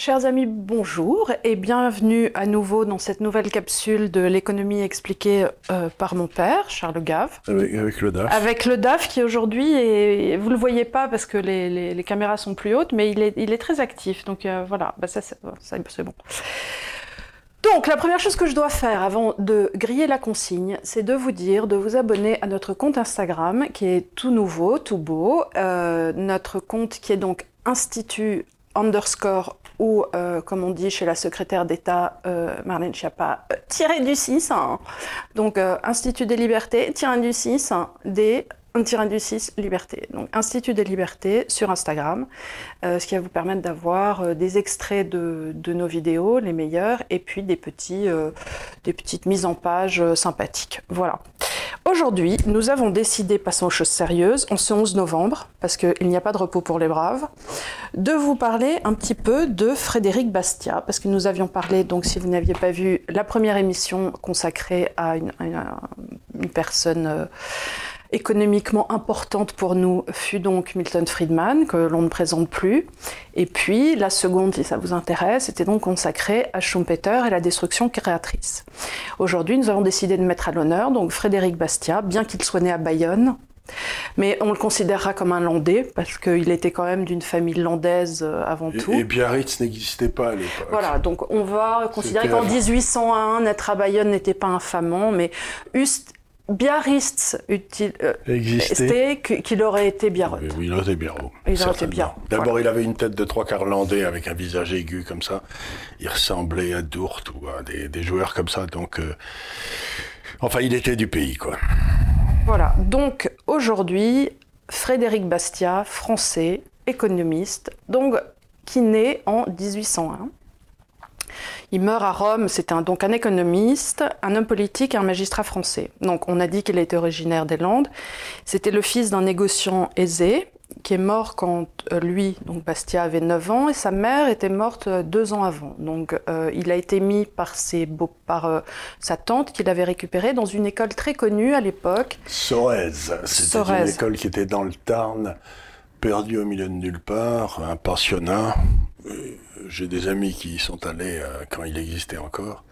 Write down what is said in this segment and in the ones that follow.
Chers amis, bonjour et bienvenue à nouveau dans cette nouvelle capsule de l'économie expliquée euh, par mon père, Charles Gave. Avec, le DAF. Avec le DAF qui aujourd'hui, est, vous ne le voyez pas parce que les, caméras sont plus hautes, mais il est, très actif. Donc euh, voilà, bah, ça, c'est bon. Donc, la première chose que je dois faire avant de griller la consigne, c'est de vous dire de vous abonner à notre compte Instagram qui est tout nouveau, tout beau. Euh, notre compte qui est donc Institut underscore ou, euh, comme on dit chez la secrétaire d'État euh, Marlène Schiappa, euh, tiré du 6. Hein. Donc, Institut des libertés, tiré du 6, des un tiré du 6 liberté. Donc Institut des libertés sur Instagram, ce qui va vous permettre d'avoir des extraits de, de, nos vidéos, les meilleurs, et puis des, petits, des petites mises en page sympathiques. Voilà. Aujourd'hui, nous avons décidé, passons aux choses sérieuses, en ce 11 novembre, parce qu'il n'y a pas de repos pour les braves, de vous parler un petit peu de Frédéric Bastia, parce que nous avions parlé, donc si vous n'aviez pas vu, la première émission consacrée à une, une personne euh, économiquement importante pour nous fut donc Milton Friedman, que l'on ne présente plus. Et puis la seconde, si ça vous intéresse, était donc consacrée à Schumpeter et la destruction créatrice. Aujourd'hui, nous avons décidé de mettre à l'honneur donc Frédéric Bastiat, bien qu'il soit né à Bayonne, mais on le considérera comme un Landais, parce qu'il était quand même d'une famille landaise euh, avant tout. Et Biarritz n'existait pas à l'époque. Voilà, donc on va considérer qu'en 1801, naître à Bayonne n'était pas infamant, mais Ust Biarritz utile, euh, existait, qu'il aurait été bien Oui, il aurait été bien Il aurait été bien. D'abord, il avait une tête de trois quarts landais avec un visage aigu comme ça. Il ressemblait à Dourt ou à des, joueurs comme ça. Donc, euh, enfin, il était du pays, quoi. Voilà. Donc, aujourd'hui, Frédéric Bastiat, français, économiste, donc, qui naît en 1801 il meurt à Rome, c'est un, donc un économiste, un homme politique et un magistrat français. Donc on a dit qu'il était originaire des Landes. C'était le fils d'un négociant aisé qui est mort quand euh, lui, donc Bastia, avait 9 ans et sa mère était morte euh, deux ans avant. Donc euh, il a été mis par, ses beaux, par sa tante qu'il avait récupérée dans une école très connue à l'époque. Sorez. C'était une école qui était dans le Tarn, perdue au milieu de nulle part, un pensionnat j'ai des amis qui y sont allés euh, quand il existait encore.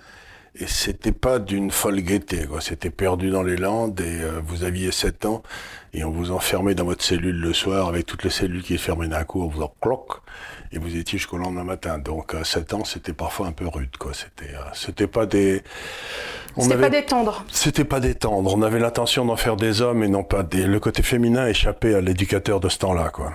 Et c'était pas d'une folle gaieté, quoi. C'était perdu dans les Landes et euh, vous aviez 7 ans et on vous enfermait dans votre cellule le soir avec toutes les cellules qui fermaient d'un coup, on vous en cloc et vous étiez jusqu'au lendemain matin. Donc à 7 ans, c'était parfois un peu rude, quoi. C'était, euh, c'était pas des. C'était pas des tendres. C'était pas des tendres. On avait l'intention d'en faire des hommes et non pas des. Le côté féminin échappait à l'éducateur de ce temps-là, quoi.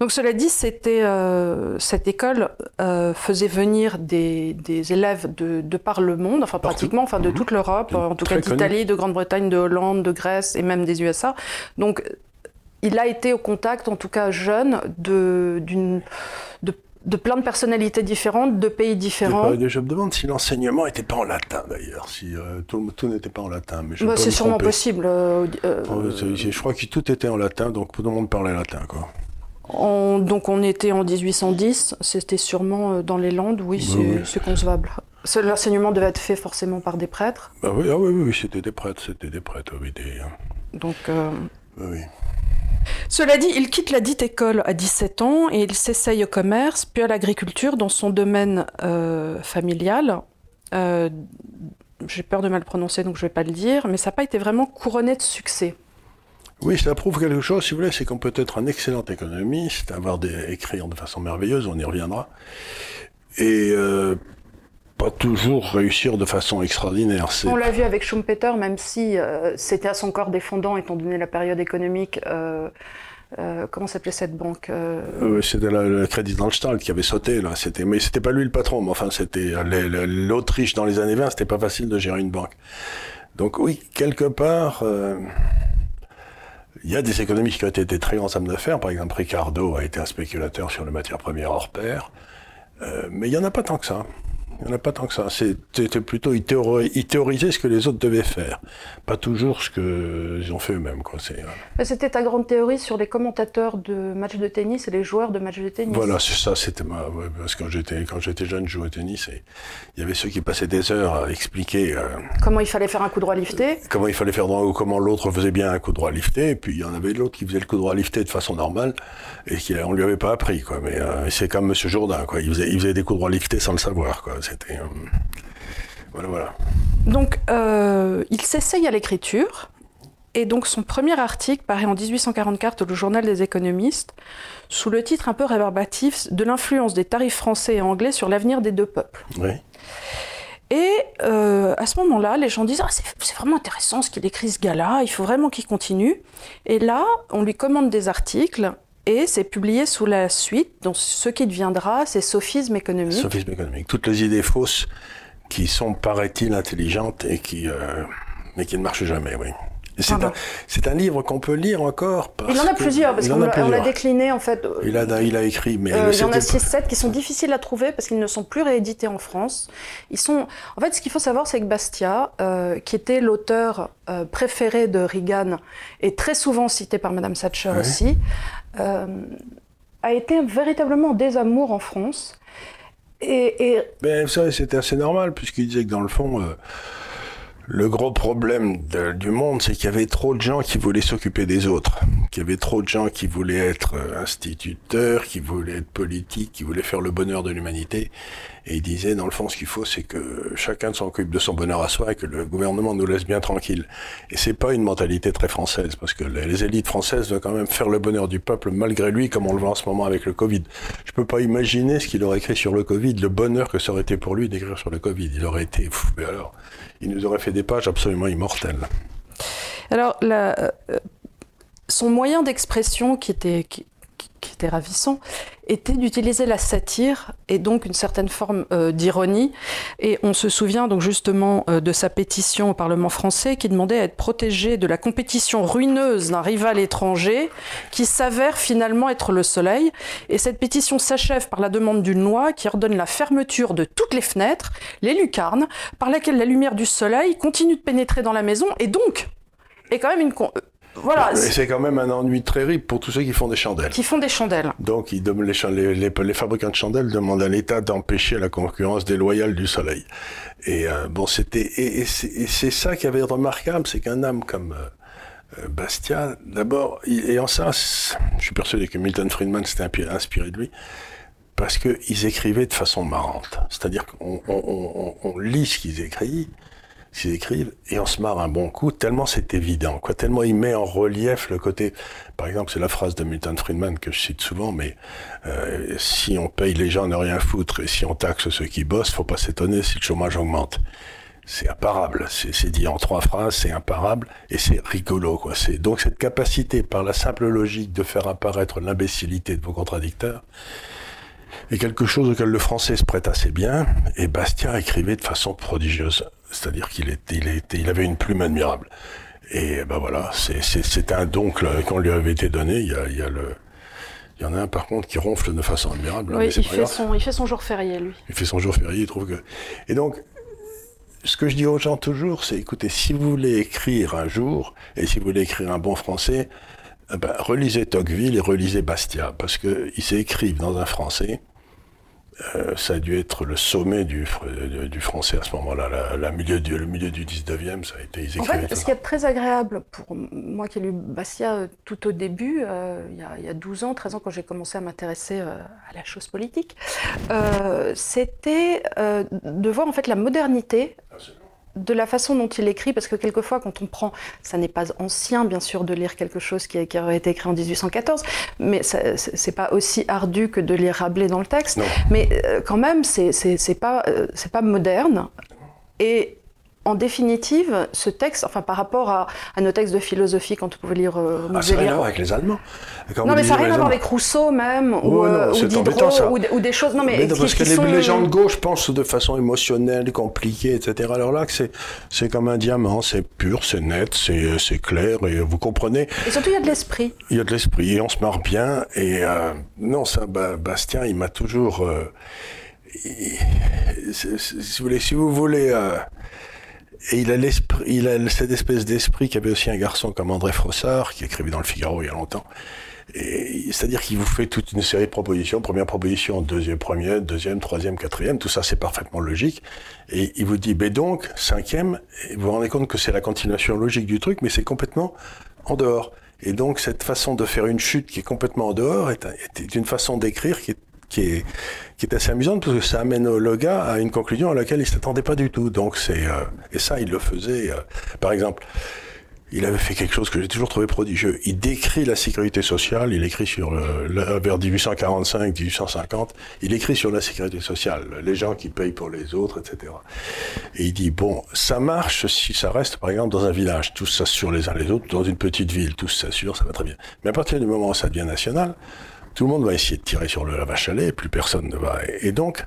Donc cela dit, c'était euh, cette école euh, faisait venir des, élèves de, par le monde, enfin pratiquement, enfin de mhm. toute l'Europe, en tout cas d'Italie, de Grande-Bretagne, de Hollande, de Grèce et même des USA. Donc il a été au contact, en tout cas jeune, de, de, plein de personnalités différentes, de pays différents. je me demande si l'enseignement n'était pas en latin d'ailleurs, si euh, tout, n'était pas en latin. Mais bah, c'est sûrement possible. Oh, je crois que tout était en latin, donc tout le monde parlait latin. Quoi donc on était en 1810, c'était sûrement euh, dans les Landes, oui, c'est concevable. L'enseignement devait être fait forcément par des prêtres. Bah oui, ah oui, oui, c'était des prêtres, c'était des prêtres, oui. Hein. Donc. Euh, oui. Cela dit, il quitte la dite école à 17 ans et il s'essaye au commerce, puis à l'agriculture dans son domaine euh, familial. J'ai peur de mal prononcer, donc je ne vais pas le dire, mais ça n'a pas été vraiment couronné de succès. Oui, ça prouve quelque chose, si vous voulez, c'est qu'on peut être un excellent économiste, avoir des, écrire de façon merveilleuse, on y reviendra, et euh, pas toujours réussir de façon extraordinaire. On l'a vu avec Schumpeter, même si euh, c'était à son corps défendant, étant donné la période économique. Euh, comment s'appelait cette banque C'était le Crédit Landstall qui avait sauté là. C'était, mais c'était pas lui le patron. Mais enfin, c'était l'Autriche dans les années 20. C'était pas facile de gérer une banque. Donc oui, quelque part, il y a des économistes qui ont été très grands hommes d'affaires. Par exemple, Ricardo a été un spéculateur sur les matières premières hors pair. Euh, mais il n'y en a pas tant que ça. Il n'y en a pas tant que ça. C'était plutôt, ils, théorisaient ce que les autres devaient faire, pas toujours ce qu'ils ont fait eux-mêmes. C'était ta grande théorie sur les commentateurs de matchs de tennis et les joueurs de matchs de tennis. Voilà, c'est ça. C'était ma... parce que quand j'étais quand j'étais jeune, je jouais au tennis et il y avait ceux qui passaient des heures à expliquer euh, comment il fallait faire un coup droit lifté, comment il fallait faire droit ou comment l'autre faisait bien un coup droit lifté. Et puis il y en avait l'autre qui faisait le coup droit lifté de façon normale et qui on lui avait pas appris quoi. Mais euh, c'est comme Monsieur Jourdain quoi. Il faisait, il faisait des coups droits liftés sans le savoir quoi. C'était euh, voilà voilà. Donc euh, il s'essaye à l'écriture. Et donc son premier article paraît en 1844 au Journal des économistes, sous le titre un peu réverbatif de l'influence des tarifs français et anglais sur l'avenir des deux peuples. Oui. Et à ce moment-là, les gens disent ah, c'est vraiment intéressant ce qu'il écrit ce gars-là, il faut vraiment qu'il continue. Et là, on lui commande des articles et c'est publié sous la suite. Donc ce qui deviendra, c'est sophisme économique. Sophisme économique. Toutes les idées fausses qui sont, paraît-il, intelligentes et qui, euh, mais qui ne marchent jamais, oui. C'est un, un, livre qu'on peut lire encore. il en a plusieurs, parce qu'on l'a décliné en fait. Il a, il a écrit, mais. Euh, il y en a 6-7 qui sont difficiles à trouver parce qu'ils ne sont plus réédités en France. Ils sont... En fait, ce qu'il faut savoir, c'est que Bastia, euh, qui était l'auteur préféré de Reagan et très souvent cité par Madame Thatcher aussi, euh, a été véritablement désamour en France. Et, et... Ben, c'était assez normal, puisqu'il disait que dans le fond, euh, le gros problème du monde, c'est qu'il y avait trop de gens qui voulaient s'occuper des autres, qu'il y avait trop de gens qui voulaient être euh, instituteurs, qui voulaient être politiques, qui voulaient faire le bonheur de l'humanité. Et il disait, dans le fond, ce qu'il faut, c'est que chacun s'occupe de son bonheur à soi et que le gouvernement nous laisse bien tranquille. Et c'est pas une mentalité très française, parce que les élites françaises veulent quand même faire le bonheur du peuple malgré lui, comme on le voit en ce moment avec le Covid. Je peux pas imaginer ce qu'il aurait écrit sur le Covid, le bonheur que ça aurait été pour lui d'écrire sur le Covid. Il aurait été fou. Alors, il nous aurait fait pages absolument immortelles. Alors, euh, son moyen d'expression qui était, qui était ravissant, était d'utiliser la satire et donc une certaine forme euh, d'ironie. Et on se souvient donc justement euh, de sa pétition au Parlement français qui demandait à être protégé de la compétition ruineuse d'un rival étranger qui s'avère finalement être le soleil. Et cette pétition s'achève par la demande d'une loi qui ordonne la fermeture de toutes les fenêtres, les lucarnes, par laquelle la lumière du soleil continue de pénétrer dans la maison et donc est quand même une, voilà. c'est quand même un ennui terrible pour tous ceux qui font des chandelles. Qui font des chandelles. Donc, ils les, les, les, fabricants de chandelles demandent à l'État d'empêcher la concurrence déloyale du soleil. Et euh, bon, c'était et, c'est ça qui avait remarquable, c'est qu'un homme comme euh, euh, Bastia, d'abord, et en ça, je suis persuadé que Milton Friedman s'était inspiré de lui parce qu'ils écrivaient de façon marrante. C'est-à-dire qu'on on, on, lit ce qu'ils écrivent, s'ils écrivent, et on se marre un bon coup, tellement c'est évident, quoi, tellement il met en relief le côté, par exemple, c'est la phrase de Milton Friedman que je cite souvent, mais euh, si on paye les gens ne rien foutre et si on taxe ceux qui bossent, faut pas s'étonner si le chômage augmente. C'est imparable, c'est dit en trois phrases, c'est imparable et c'est rigolo, quoi. C'est donc cette capacité, par la simple logique, de faire apparaître l'imbécilité de vos contradicteurs, est quelque chose auquel le français se prête assez bien, et Bastien écrivait de façon prodigieuse. C'est-à-dire qu'il était, il était, il avait une plume admirable. Et ben voilà, c'est un don qu'on lui avait été donné. Il y a, il y a le, il y en a un par contre qui ronfle de façon admirable. Oui, il, fait son, il fait son jour férié, lui. Il fait son jour férié, il trouve que. Et donc, ce que je dis aux gens toujours, c'est écoutez, si vous voulez écrire un jour, et si vous voulez écrire un bon français, eh ben, relisez Tocqueville et relisez Bastia, parce qu'ils s'écrivent dans un français euh, ça a dû être le sommet du, du français à ce moment-là. La, milieu du, le milieu du 19e, ça a été En fait, ce qui est très agréable pour moi qui ai lu Bastia euh, tout au début, euh, il, y a, il, y a, 12 ans, 13 ans, quand j'ai commencé à m'intéresser à la chose politique, c'était de voir en fait la modernité de la façon dont il écrit, parce que quelquefois, quand on prend, ça n'est pas ancien, bien sûr, de lire quelque chose qui, qui aurait été écrit en 1814, mais c'est pas aussi ardu que de lire Rabelais dans le texte. Mais euh, quand même, c'est pas, euh, c'est pas moderne. Et en définitive, ce texte, enfin par rapport à, nos textes de philosophie, quand vous pouvez lire euh, ah, Ça n'a rien à voir avec les Allemands. non, mais ça n'a rien à voir avec Rousseau même, ou, euh, Diderot, ou, des choses. Non, mais, parce que les, gens de gauche pensent de façon émotionnelle, compliquée, etc. Alors là, c'est comme un diamant, c'est pur, c'est net, c'est clair, et vous comprenez. Et surtout, il y a de l'esprit. Il y a de l'esprit, et on se marre bien. Et euh, non, ça, Bastien, il m'a toujours. si vous voulez, si vous voulez et il a, il a cette espèce d'esprit qu'avait aussi un garçon comme André Frossard, qui écrivait dans le Figaro il y a longtemps. c'est-à-dire qu'il vous fait toute une série de propositions, première proposition, deuxième, première, deuxième, troisième, quatrième, tout ça c'est parfaitement logique. Et il vous dit, ben donc, cinquième, vous vous rendez compte que c'est la continuation logique du truc, mais c'est complètement en dehors. Et donc cette façon de faire une chute qui est complètement en dehors est, est une façon d'écrire qui est qui est, qui est assez amusante parce que ça amène le gars à une conclusion à laquelle il s'attendait pas du tout. Donc c'est euh, et ça il le faisait. Euh, par exemple, il avait fait quelque chose que j'ai toujours trouvé prodigieux. Il décrit la sécurité sociale. Il écrit sur le, vers 1845, 1850. Il écrit sur la sécurité sociale, les gens qui payent pour les autres, etc. Et il dit bon, ça marche si ça reste par exemple dans un village, tous s'assurent les uns les autres, dans une petite ville, tous s'assurent, ça va très bien. Mais à partir du moment où ça devient national, tout le monde va essayer de tirer sur le la vache à lait, plus personne ne va. Et donc,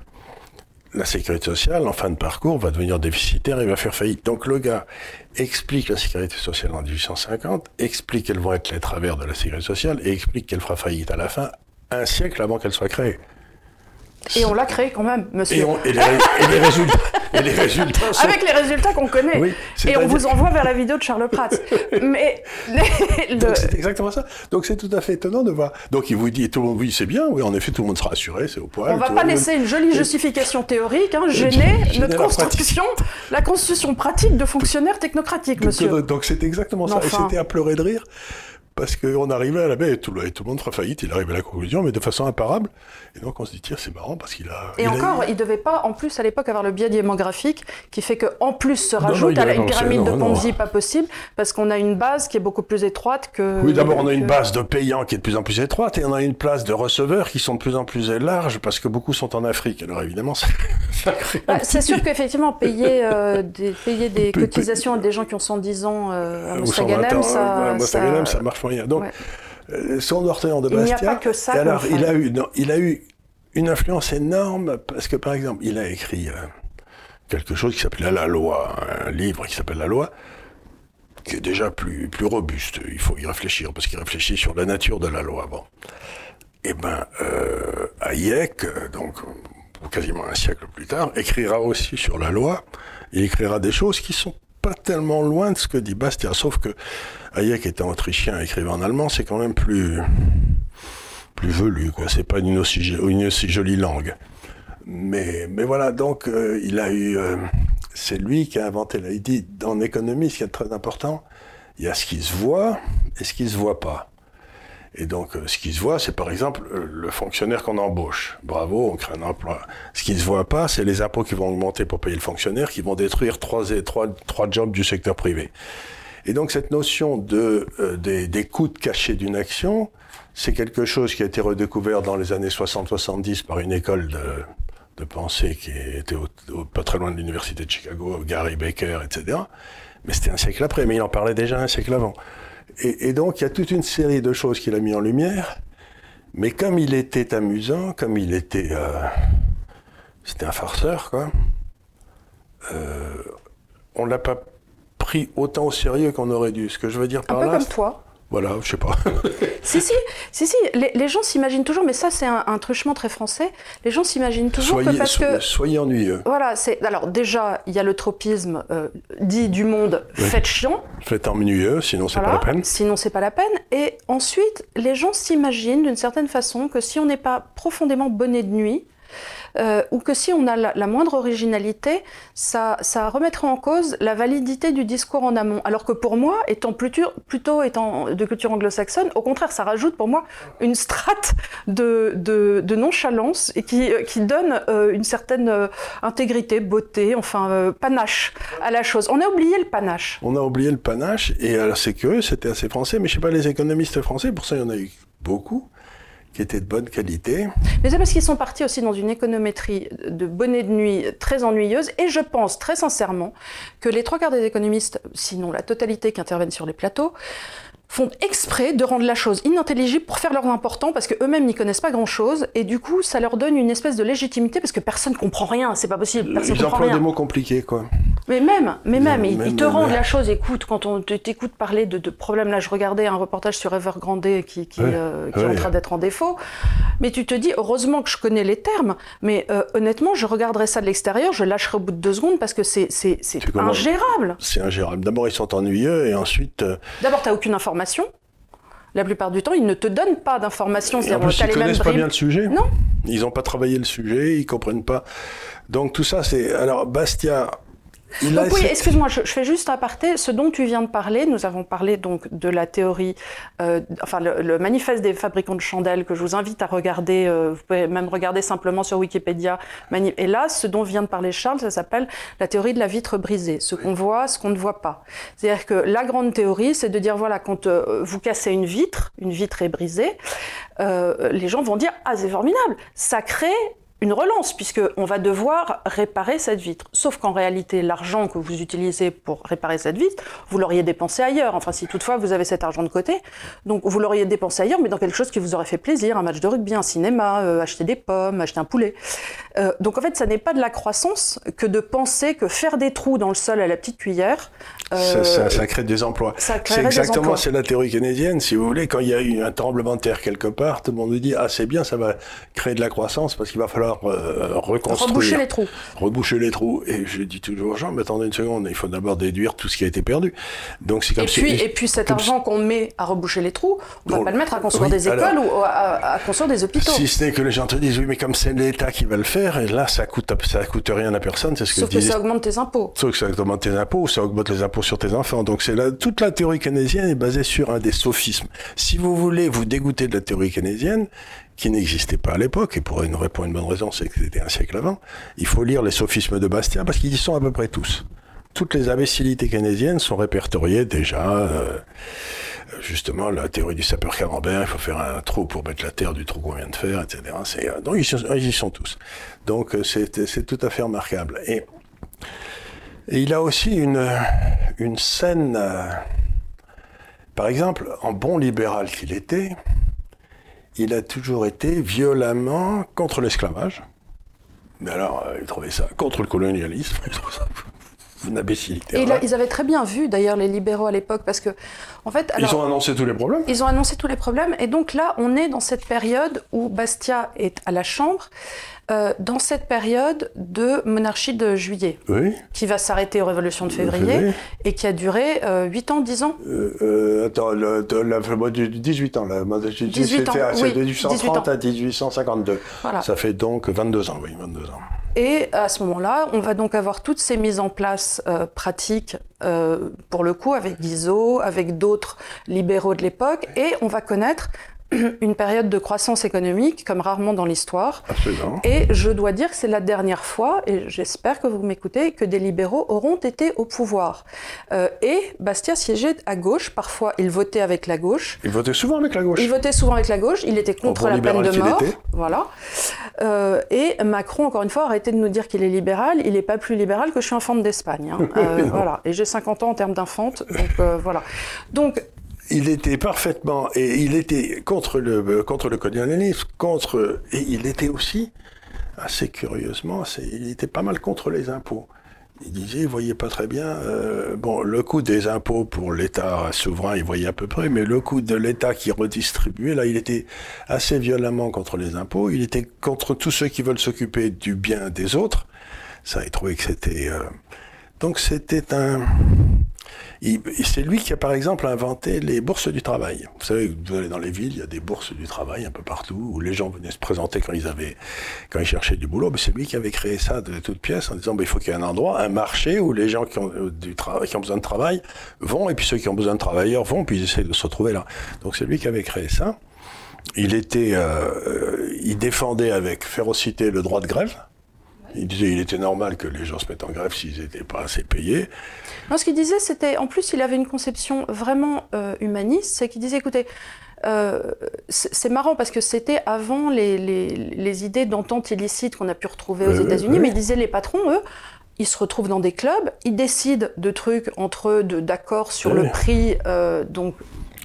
la sécurité sociale, en fin de parcours, va devenir déficitaire et va faire faillite. Donc le gars explique la sécurité sociale en 1850, explique quels vont être les travers de la sécurité sociale et explique qu'elle fera faillite à la fin, un siècle avant qu'elle soit créée. Et on l'a créé quand même, monsieur. Et, les, résultats. Et les résultats Avec les résultats qu'on connaît. et on vous envoie vers la vidéo de Charles Pratt. Mais. C'est exactement ça. Donc c'est tout à fait étonnant de voir. Donc il vous dit, tout le monde, oui, c'est bien, oui, en effet, tout le monde sera assuré, c'est au poil. On va pas laisser une jolie justification théorique, hein, gêner notre construction, la constitution pratique de fonctionnaires technocratiques, monsieur. Donc c'est exactement ça. Et c'était à pleurer de rire parce qu'on arrivait à la baie et tout, tout, le monde fera faillite, il arrive à la conclusion, mais de façon imparable. Et donc on se dit, tiens, c'est marrant parce qu'il a. Et encore, il ne devait pas, en plus, à l'époque, avoir le biais démographique qui fait qu'en plus se rajoute à la, une pyramide de Ponzi pas possible, parce qu'on a une base qui est beaucoup plus étroite que. Oui, d'abord, on a une base de payants qui est de plus en plus étroite et on a une place de receveurs qui sont de plus en plus larges parce que beaucoup sont en Afrique. Alors évidemment, ça, bah, C'est sûr qu'effectivement, payer, euh, des, payer des cotisations à des gens qui ont 110 ans euh, à Mostaganem, ça, ça, ça marche donc, son orteillon de Bastia. Il n'y a pas que ça. alors, il a, eu, il a eu une influence énorme parce que, par exemple, il a écrit euh, quelque chose qui s'appelait La Loi, un livre qui s'appelle La Loi, qui est déjà plus, plus robuste. Il faut y réfléchir parce qu'il réfléchit sur la nature de la loi. Bon. Eh ben, euh, Hayek, donc quasiment un siècle plus tard, écrira aussi sur la loi. Il écrira des choses qui sont pas tellement loin de ce que dit Bastia, sauf que Hayek était autrichien, écrivait en allemand, c'est quand même plus plus velu, quoi. C'est pas une aussi, jolie langue. Mais, mais voilà, donc euh, il a eu, euh, c'est lui qui a inventé la idée dans l'économie, ce qui est très important, il y a ce qui se voit et ce qui se voit pas. Et donc, euh, ce qui se voit, c'est par exemple le fonctionnaire qu'on embauche. Bravo, on crée un emploi. Ce qui se voit pas, c'est les impôts qui vont augmenter pour payer le fonctionnaire, qui vont détruire trois, trois, trois jobs du secteur privé. Et donc, cette notion de, euh, des, des coûts cachés d'une action, c'est quelque chose qui a été redécouvert dans les années 60-70 par une école de, de pensée qui était pas très loin de l'université de Chicago, Gary Baker, etc. Mais c'était un siècle après, mais il en parlait déjà un siècle avant. Et, donc, il y a toute une série de choses qu'il a mis en lumière. Mais comme il était amusant, comme il était. Euh, c'était un farceur, quoi. Euh, on l'a pas pris autant au sérieux qu'on aurait dû. Ce que je veux dire par un là. Peu comme toi. Voilà, je sais pas. si, si, si, si, les, gens s'imaginent toujours, mais ça c'est un, truchement très français, les gens s'imaginent toujours que parce que... Soyez ennuyeux. Voilà, c'est... Alors déjà, il y a le tropisme euh, dit du monde, faites chiant. Faites ennuyeux, sinon c'est pas la peine. Sinon c'est pas la peine. Et ensuite, les gens s'imaginent d'une certaine façon que si on n'est pas profondément bonnet de nuit, euh, ou que si on a la, moindre originalité, ça, ça remettrait en cause la validité du discours en amont. Alors que pour moi, étant plutôt, plutôt étant de culture anglo-saxonne, au contraire, ça rajoute pour moi une strate de, de, nonchalance et qui, qui donne euh, une certaine euh, intégrité, beauté, enfin panache à la chose. On a oublié le panache. On a oublié le panache et alors c'est curieux, c'était assez français, mais je sais pas les économistes français, pour ça il y en a eu beaucoup qui étaient de bonne qualité. Mais c'est parce qu'ils sont partis aussi dans une économétrie de bonnet de nuit très ennuyeuse. Et je pense très sincèrement que les trois quarts des économistes, sinon la totalité qui interviennent sur les plateaux, font exprès de rendre la chose inintelligible pour faire leurs importants parce qu'eux-mêmes n'y connaissent pas grand-chose et du coup ça leur donne une espèce de légitimité parce que personne comprend rien, c'est pas possible. Personne ils emploient des mots compliqués quoi. Mais même, mais même, ils, te rendent la chose. Écoute, quand on t'écoute parler de, problèmes, là je regardais un reportage sur Evergrande qui, qui, euh, qui est en train d'être en défaut, mais tu te dis heureusement que je connais les termes, mais euh, honnêtement je regarderais ça de l'extérieur, je lâcherais au bout de deux secondes parce que c'est ingérable. C'est ingérable. D'abord ils sont ennuyeux et ensuite. Euh, D'abord t'as aucune information la plupart du temps, ils ne te donnent pas d'informations. Ils ne connaissent pas bien le sujet. Non. Ils n'ont pas travaillé le sujet, ils comprennent pas. Donc tout ça, c'est alors Bastia donc oui, excuse-moi, je, fais juste un aparté. Ce dont tu viens de parler, nous avons parlé donc de la théorie, euh, enfin le, manifeste des fabricants de chandelles que je vous invite à regarder. Euh, vous pouvez même regarder simplement sur Wikipédia. Et là, ce dont vient de parler Charles, ça s'appelle la théorie de la vitre brisée. Ce qu'on voit, ce qu'on ne voit pas. C'est-à-dire que la grande théorie, c'est de dire voilà, quand euh, vous cassez une vitre, une vitre est brisée, les gens vont dire ah c'est formidable, ça crée une relance, puisqu'on va devoir réparer cette vitre. Sauf qu'en réalité, l'argent que vous utilisez pour réparer cette vitre, vous l'auriez dépensé ailleurs. Enfin, si toutefois vous avez cet argent de côté, donc vous l'auriez dépensé ailleurs, mais dans quelque chose qui vous aurait fait plaisir, un match de rugby, un cinéma, euh, acheter des pommes, acheter un poulet. Euh, donc en fait, ça n'est pas de la croissance que de penser que faire des trous dans le sol à la petite cuillère. Euh, ça, crée des emplois. C'est exactement, c'est la théorie keynésienne, si vous voulez. Quand il y a eu un tremblement de terre quelque part, tout le monde nous dit ah c'est bien, ça va créer de la croissance parce qu'il va falloir euh, reconstruire. Reboucher les trous. Reboucher les trous. Et je dis toujours aux gens, mais attendez une seconde, il faut d'abord déduire tout ce qui a été perdu. Donc c'est comme et puis, et puis cet argent qu'on met à reboucher les trous, on ne va pas le mettre à construire des écoles ou à, construire des hôpitaux. Si ce n'est que les gens te disent, oui, mais comme c'est l'État qui va le faire, et là, ça coûte, ça coûte rien à personne, c'est ce que Sauf que ça augmente tes impôts. Sauf que ça augmente tes impôts, ça augmente les impôts sur tes enfants. Donc c'est toute la théorie keynésienne est basée sur un des sophismes. Si vous voulez vous dégoûter de la théorie keynésienne, qui n'existait pas à l'époque, et pour une, bonne raison, c'est que c'était un siècle avant, il faut lire les sophismes de Bastien, parce qu'ils y sont à peu près tous. Toutes les imbécilités keynésiennes sont répertoriées déjà. Euh, justement, la théorie du sapeur camembert, il faut faire un trou pour mettre la terre du trou qu'on vient de faire, etc. Euh, donc ils, y sont tous. Donc euh, c'est tout à fait remarquable. Et, il a aussi une scène, par exemple, en bon libéral qu'il était, il a toujours été violemment contre l'esclavage. Mais alors, euh, il trouvait ça contre le colonialisme. une imbécilité. Et là, ils avaient très bien vu, d'ailleurs, les libéraux à l'époque, parce que, en fait, ils ont annoncé tous les problèmes. Ils ont annoncé tous les problèmes, et donc là, on est dans cette période où Bastia est à la Chambre. Euh, dans cette période de monarchie de juillet, qui va s'arrêter aux révolutions de février, et qui a duré 8 euh, ans, 10 ans euh, Attends, le, la, 18 ans. La, 18 ans, oui, de 1830 à 1852. Ça fait donc 22 ans, oui, 22 ans. Et à ce moment-là, on va donc avoir toutes ces mises en place pratiques, pour le coup, avec Guizot, avec d'autres libéraux de l'époque, et on va connaître une période de croissance économique comme rarement dans l'histoire. Et je dois dire que c'est la dernière fois, et j'espère que vous m'écoutez, que des libéraux auront été au pouvoir. Euh, et Bastia siégeait à gauche, parfois il votait avec la gauche. Il votait souvent avec la gauche. Il votait souvent avec la gauche, il était contre la peine de mort. Voilà. Euh, et Macron, encore une fois, arrêtez de nous dire qu'il est libéral, il n'est pas plus libéral que je suis infante d'Espagne. Hein. Euh, voilà. Et j'ai 50 ans en termes d'infante, donc voilà. Donc il était parfaitement et il était contre le contre le colonialisme, contre et il était aussi assez curieusement, il était pas mal contre les impôts. Il disait, il voyait pas très bien. Euh, bon, le coût des impôts pour l'État souverain, il voyait à peu près, mais le coût de l'État qui redistribuait, là, il était assez violemment contre les impôts. Il était contre tous ceux qui veulent s'occuper du bien des autres. Ça, il trouvait que c'était. Euh, donc, c'était un c'est lui qui a par exemple inventé les bourses du travail. Vous savez, vous allez dans les villes, il y a des bourses du travail un peu partout où les gens venaient se présenter quand ils avaient, quand ils cherchaient du boulot. Mais c'est lui qui avait créé ça de toutes pièces en disant, bah, il faut qu'il y ait un endroit, un marché où les gens qui ont euh, du travail, qui ont besoin de travail vont et puis ceux qui ont besoin de travailleurs vont puis ils essaient de se retrouver là. Donc c'est lui qui avait créé ça. Il était, euh, euh il défendait avec férocité le droit de grève. Il disait qu'il était normal que les gens se mettent en grève s'ils n'étaient pas assez payés. Non, ce qu'il disait, c'était. En plus, il avait une conception vraiment euh, humaniste. C'est qu'il disait écoutez, euh, c'est marrant parce que c'était avant les, les, idées d'entente illicite qu'on a pu retrouver aux États-Unis, mais il disait les patrons, eux, ils se retrouvent dans des clubs, ils décident de trucs entre eux, d'accords sur le prix, euh, donc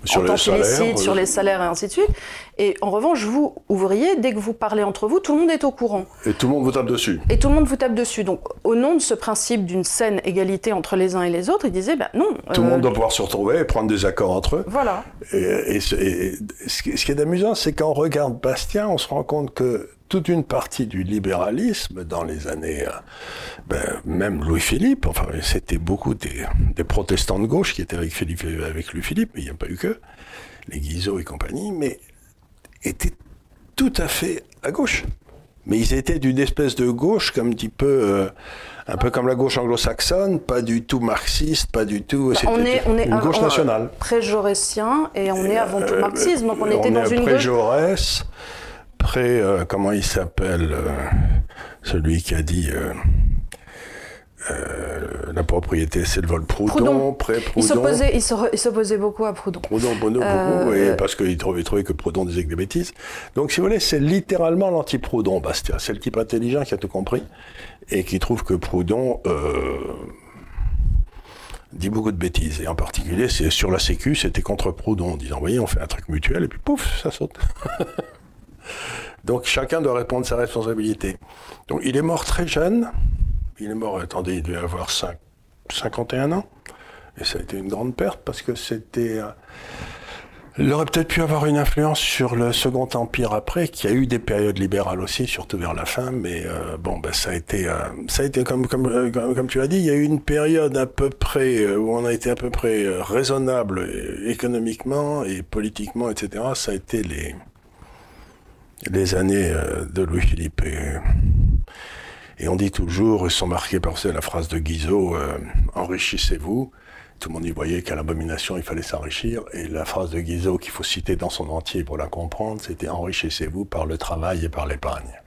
sur les salaires, sur les salaires et ainsi de suite. Et en revanche, vous, ouvriers, dès que vous parlez entre vous, tout le monde est au courant. Et tout le monde vous tape dessus. Et tout le monde vous tape dessus. Donc, au nom de ce principe d'une saine égalité entre les uns et les autres, il disait, ben non. Tout le monde doit pouvoir se retrouver et prendre des accords entre eux. Voilà. Et, ce qui est amusant, c'est quand on regarde Bastien, on se rend compte que toute une partie du libéralisme dans les années, euh, ben, même Louis-Philippe, enfin c'était beaucoup des, protestants de gauche qui étaient avec, Philippe, avec Louis-Philippe, mais il n'y a pas eu que, les Guizot et compagnie, mais étaient tout à fait à gauche. Mais ils étaient d'une espèce de gauche comme un petit peu, euh, un peu comme la gauche anglo-saxonne, pas du tout marxiste, pas du tout. Bah, on est, on est une gauche nationale. Pré-jaurétien et on est avant tout euh, marxisme, donc on était dans une pré-jaurès, pré, euh, comment il s'appelle, celui qui a dit euh, la propriété, c'est le vol Proudhon, Pré-Proudhon. Il s'opposait beaucoup à Proudhon. Proudhon, beaucoup, euh, parce qu'il trouvait, trouvait, que Proudhon disait que des bêtises. Donc, si vous voulez, c'est littéralement l'anti-Proudhon, Bastia. C'est le type intelligent qui a tout compris et qui trouve que Proudhon euh, dit beaucoup de bêtises. Et en particulier, c'est sur la Sécu, c'était contre Proudhon, en disant, voyez, on fait un truc mutuel et puis pouf, ça saute. Donc, chacun doit répondre sa responsabilité. Donc, il est mort très jeune. Il est mort, attendez, il devait avoir 51 ans. Et ça a été une grande perte parce que c'était. Euh, il aurait peut-être pu avoir une influence sur le Second Empire après, qui a eu des périodes libérales aussi, surtout vers la fin. Mais euh, bon, ben ça a été, euh, ça a été comme, comme, comme, tu as dit, il y a eu une période à peu près où on a été à peu près raisonnable économiquement et politiquement, etc. Ça a été les les années de Louis-Philippe. Et on dit toujours, ils sont marqués par la phrase de Guizot, euh, enrichissez-vous. Tout le monde y voyait qu'à l'abomination, il fallait s'enrichir. Et la phrase de Guizot qu'il faut citer dans son entier pour la comprendre, c'était enrichissez-vous par le travail et par l'épargne.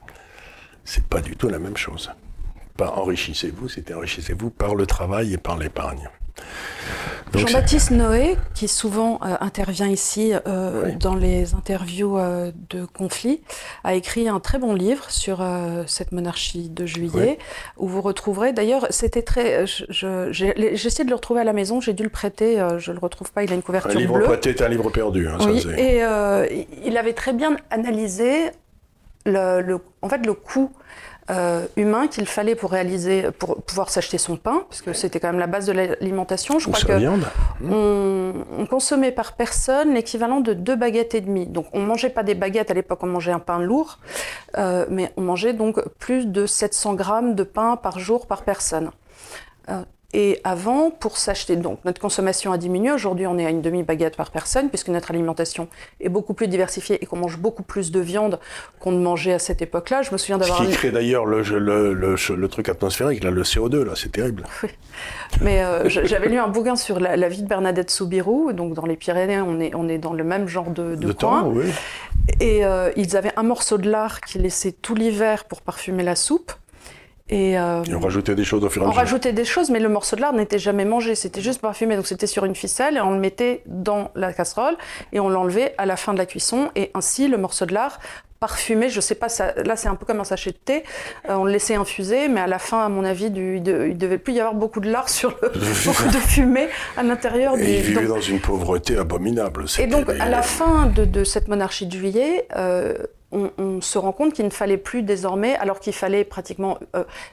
C'est pas du tout la même chose. Pas enrichissez-vous, c'était enrichissez-vous par le travail et par l'épargne. Jean-Baptiste Noé, qui souvent euh, intervient ici euh, dans les interviews euh, de conflit, a écrit un très bon livre sur cette monarchie de juillet, où vous retrouverez, d'ailleurs, c'était très... J'ai essayé de le retrouver à la maison, j'ai dû le prêter, je ne le retrouve pas, il a une couverture bleue. Un livre prêté est un livre perdu. Hein, oui, et il avait très bien analysé le, le en fait, le coût euh, humain qu'il fallait pour réaliser, pour pouvoir s'acheter son pain, parce que c'était quand même la base de l'alimentation. Je crois que on, consommait par personne l'équivalent de deux baguettes et demie. Donc on mangeait pas des baguettes à l'époque, on mangeait un pain lourd, euh, mais on mangeait donc plus de 700 grammes de pain par jour par personne. Euh, et avant, pour s'acheter, donc notre consommation a diminué. Aujourd'hui, on est à une demi-baguette par personne, puisque notre alimentation est beaucoup plus diversifiée et qu'on mange beaucoup plus de viande qu'on ne mangeait à cette époque-là. Je me souviens d'avoir. Ce qui crée d'ailleurs le, le, le, truc atmosphérique, là, le CO2, là, c'est terrible. Oui. Mais euh, j'avais lu un bouquin sur la, vie de Bernadette Soubirou. Donc, dans les Pyrénées, on est, on est dans le même genre de, de, coin. Temps, oui. Et euh, ils avaient un morceau de lard qui laissait tout l'hiver pour parfumer la soupe. Euh, et, on rajoutait des choses au fur et à mesure. On rajoutait des choses, mais le morceau de lard n'était jamais mangé. C'était juste parfumé. Donc c'était sur une ficelle et on le mettait dans la casserole et on l'enlevait à la fin de la cuisson. Et ainsi, le morceau de lard parfumé, je sais pas, ça, là c'est un peu comme un sachet de thé, euh, on le laissait infuser, mais à la fin, à mon avis, du, il, devait plus y avoir beaucoup de lard sur le, beaucoup de fumée à l'intérieur du... il vivait dans une pauvreté abominable. Et donc, à la fin de, de cette monarchie de juillet, euh, on, se rend compte qu'il ne fallait plus désormais, alors qu'il fallait pratiquement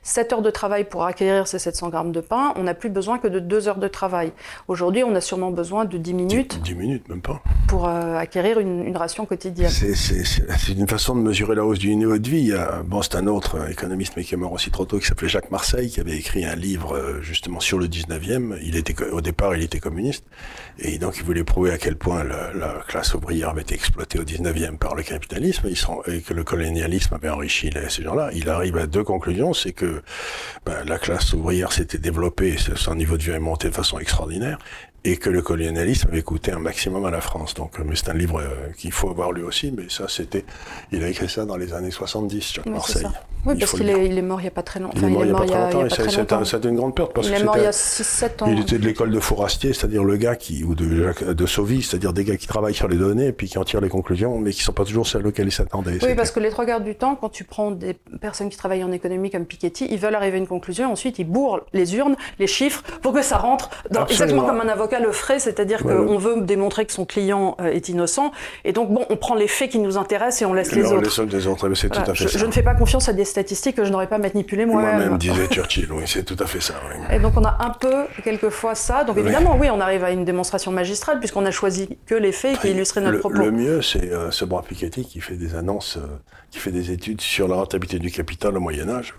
7 euh, heures de travail pour acquérir ces 700 grammes de pain, on n'a plus besoin que de 2 heures de travail. Aujourd'hui, on a sûrement besoin de 10 minutes. 10, minutes, même pas. Pour euh, acquérir une, ration quotidienne. C'est une façon de mesurer la hausse du niveau de vie. Bon, c'est un autre économiste, mais qui est mort aussi trop tôt, qui s'appelait Jacques Marseille, qui avait écrit un livre euh, justement sur le 19e. Il était, au départ, il était communiste. Et donc, il voulait prouver à quel point la, la classe ouvrière avait été exploitée au 19e par le capitalisme. Ils et que le colonialisme avait enrichi ces gens-là, il arrive à deux conclusions. C'est que ben, la classe ouvrière s'était développée, son niveau de vie est monté de façon extraordinaire, et que le colonialisme avait coûté un maximum à la France. Donc, euh, c'est un livre euh, qu'il faut avoir lu aussi, mais ça, c'était, il a écrit ça dans les années 70, Jacques Marseille. Oui, parce qu'il est, il est mort il n'y a pas très longtemps. Il est mort il n'y a, pas très longtemps, c'était une grande perte. Parce il est mort il y a 6-7 ans. Il était de l'école de Fourastier, c'est-à-dire le gars qui, ou de, de Sauvy, c'est-à-dire des gars qui travaillent sur les données, et puis qui en tirent les conclusions, mais qui ne sont pas toujours celles auxquelles ils s'attendaient. Oui, parce que les trois quarts du temps, quand tu prends des personnes qui travaillent en économie comme Piketty, ils veulent arriver à une conclusion, ensuite ils bourrent les urnes, les chiffres, pour que ça rentre, dans, exactement comme un avocat avocat le ferait, c'est-à-dire qu'on veut démontrer que son client euh, est innocent, et donc bon, on prend les faits qui nous intéressent et on laisse les autres. On laisse les autres, c'est tout à fait je, ça. Je ne fais pas confiance à des statistiques que je n'aurais pas manipulées moi-même. Moi-même, disait Churchill, oui, c'est tout à fait ça. Et donc on a un peu, quelquefois, ça. Donc évidemment, oui, on arrive à une démonstration magistrale, puisqu'on a choisi que les faits qui illustraient notre propos. Le mieux, c'est euh, ce bras Piketty qui fait des annonces, euh, qui fait des études sur la rentabilité du capital au Moyen-Âge.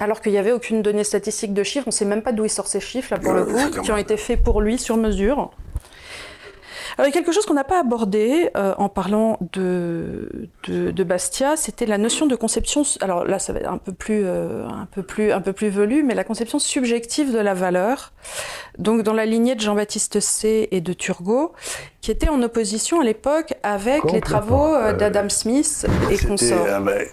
Alors qu'il n'y avait aucune donnée statistique de chiffres, on ne sait même pas d'où il sort ces chiffres, là, pour le coup, qui ont été faits pour lui sur mesure. Alors, il y a quelque chose qu'on n'a pas abordé euh, en parlant de, de, Bastia, c'était la notion de conception. Alors là, ça va être un peu plus, euh, un peu plus, un peu plus velu, mais la conception subjective de la valeur. Donc, dans la lignée de Jean-Baptiste C et de Turgot, qui était en opposition à l'époque avec les travaux euh, d'Adam Smith et consorts. Ah ben,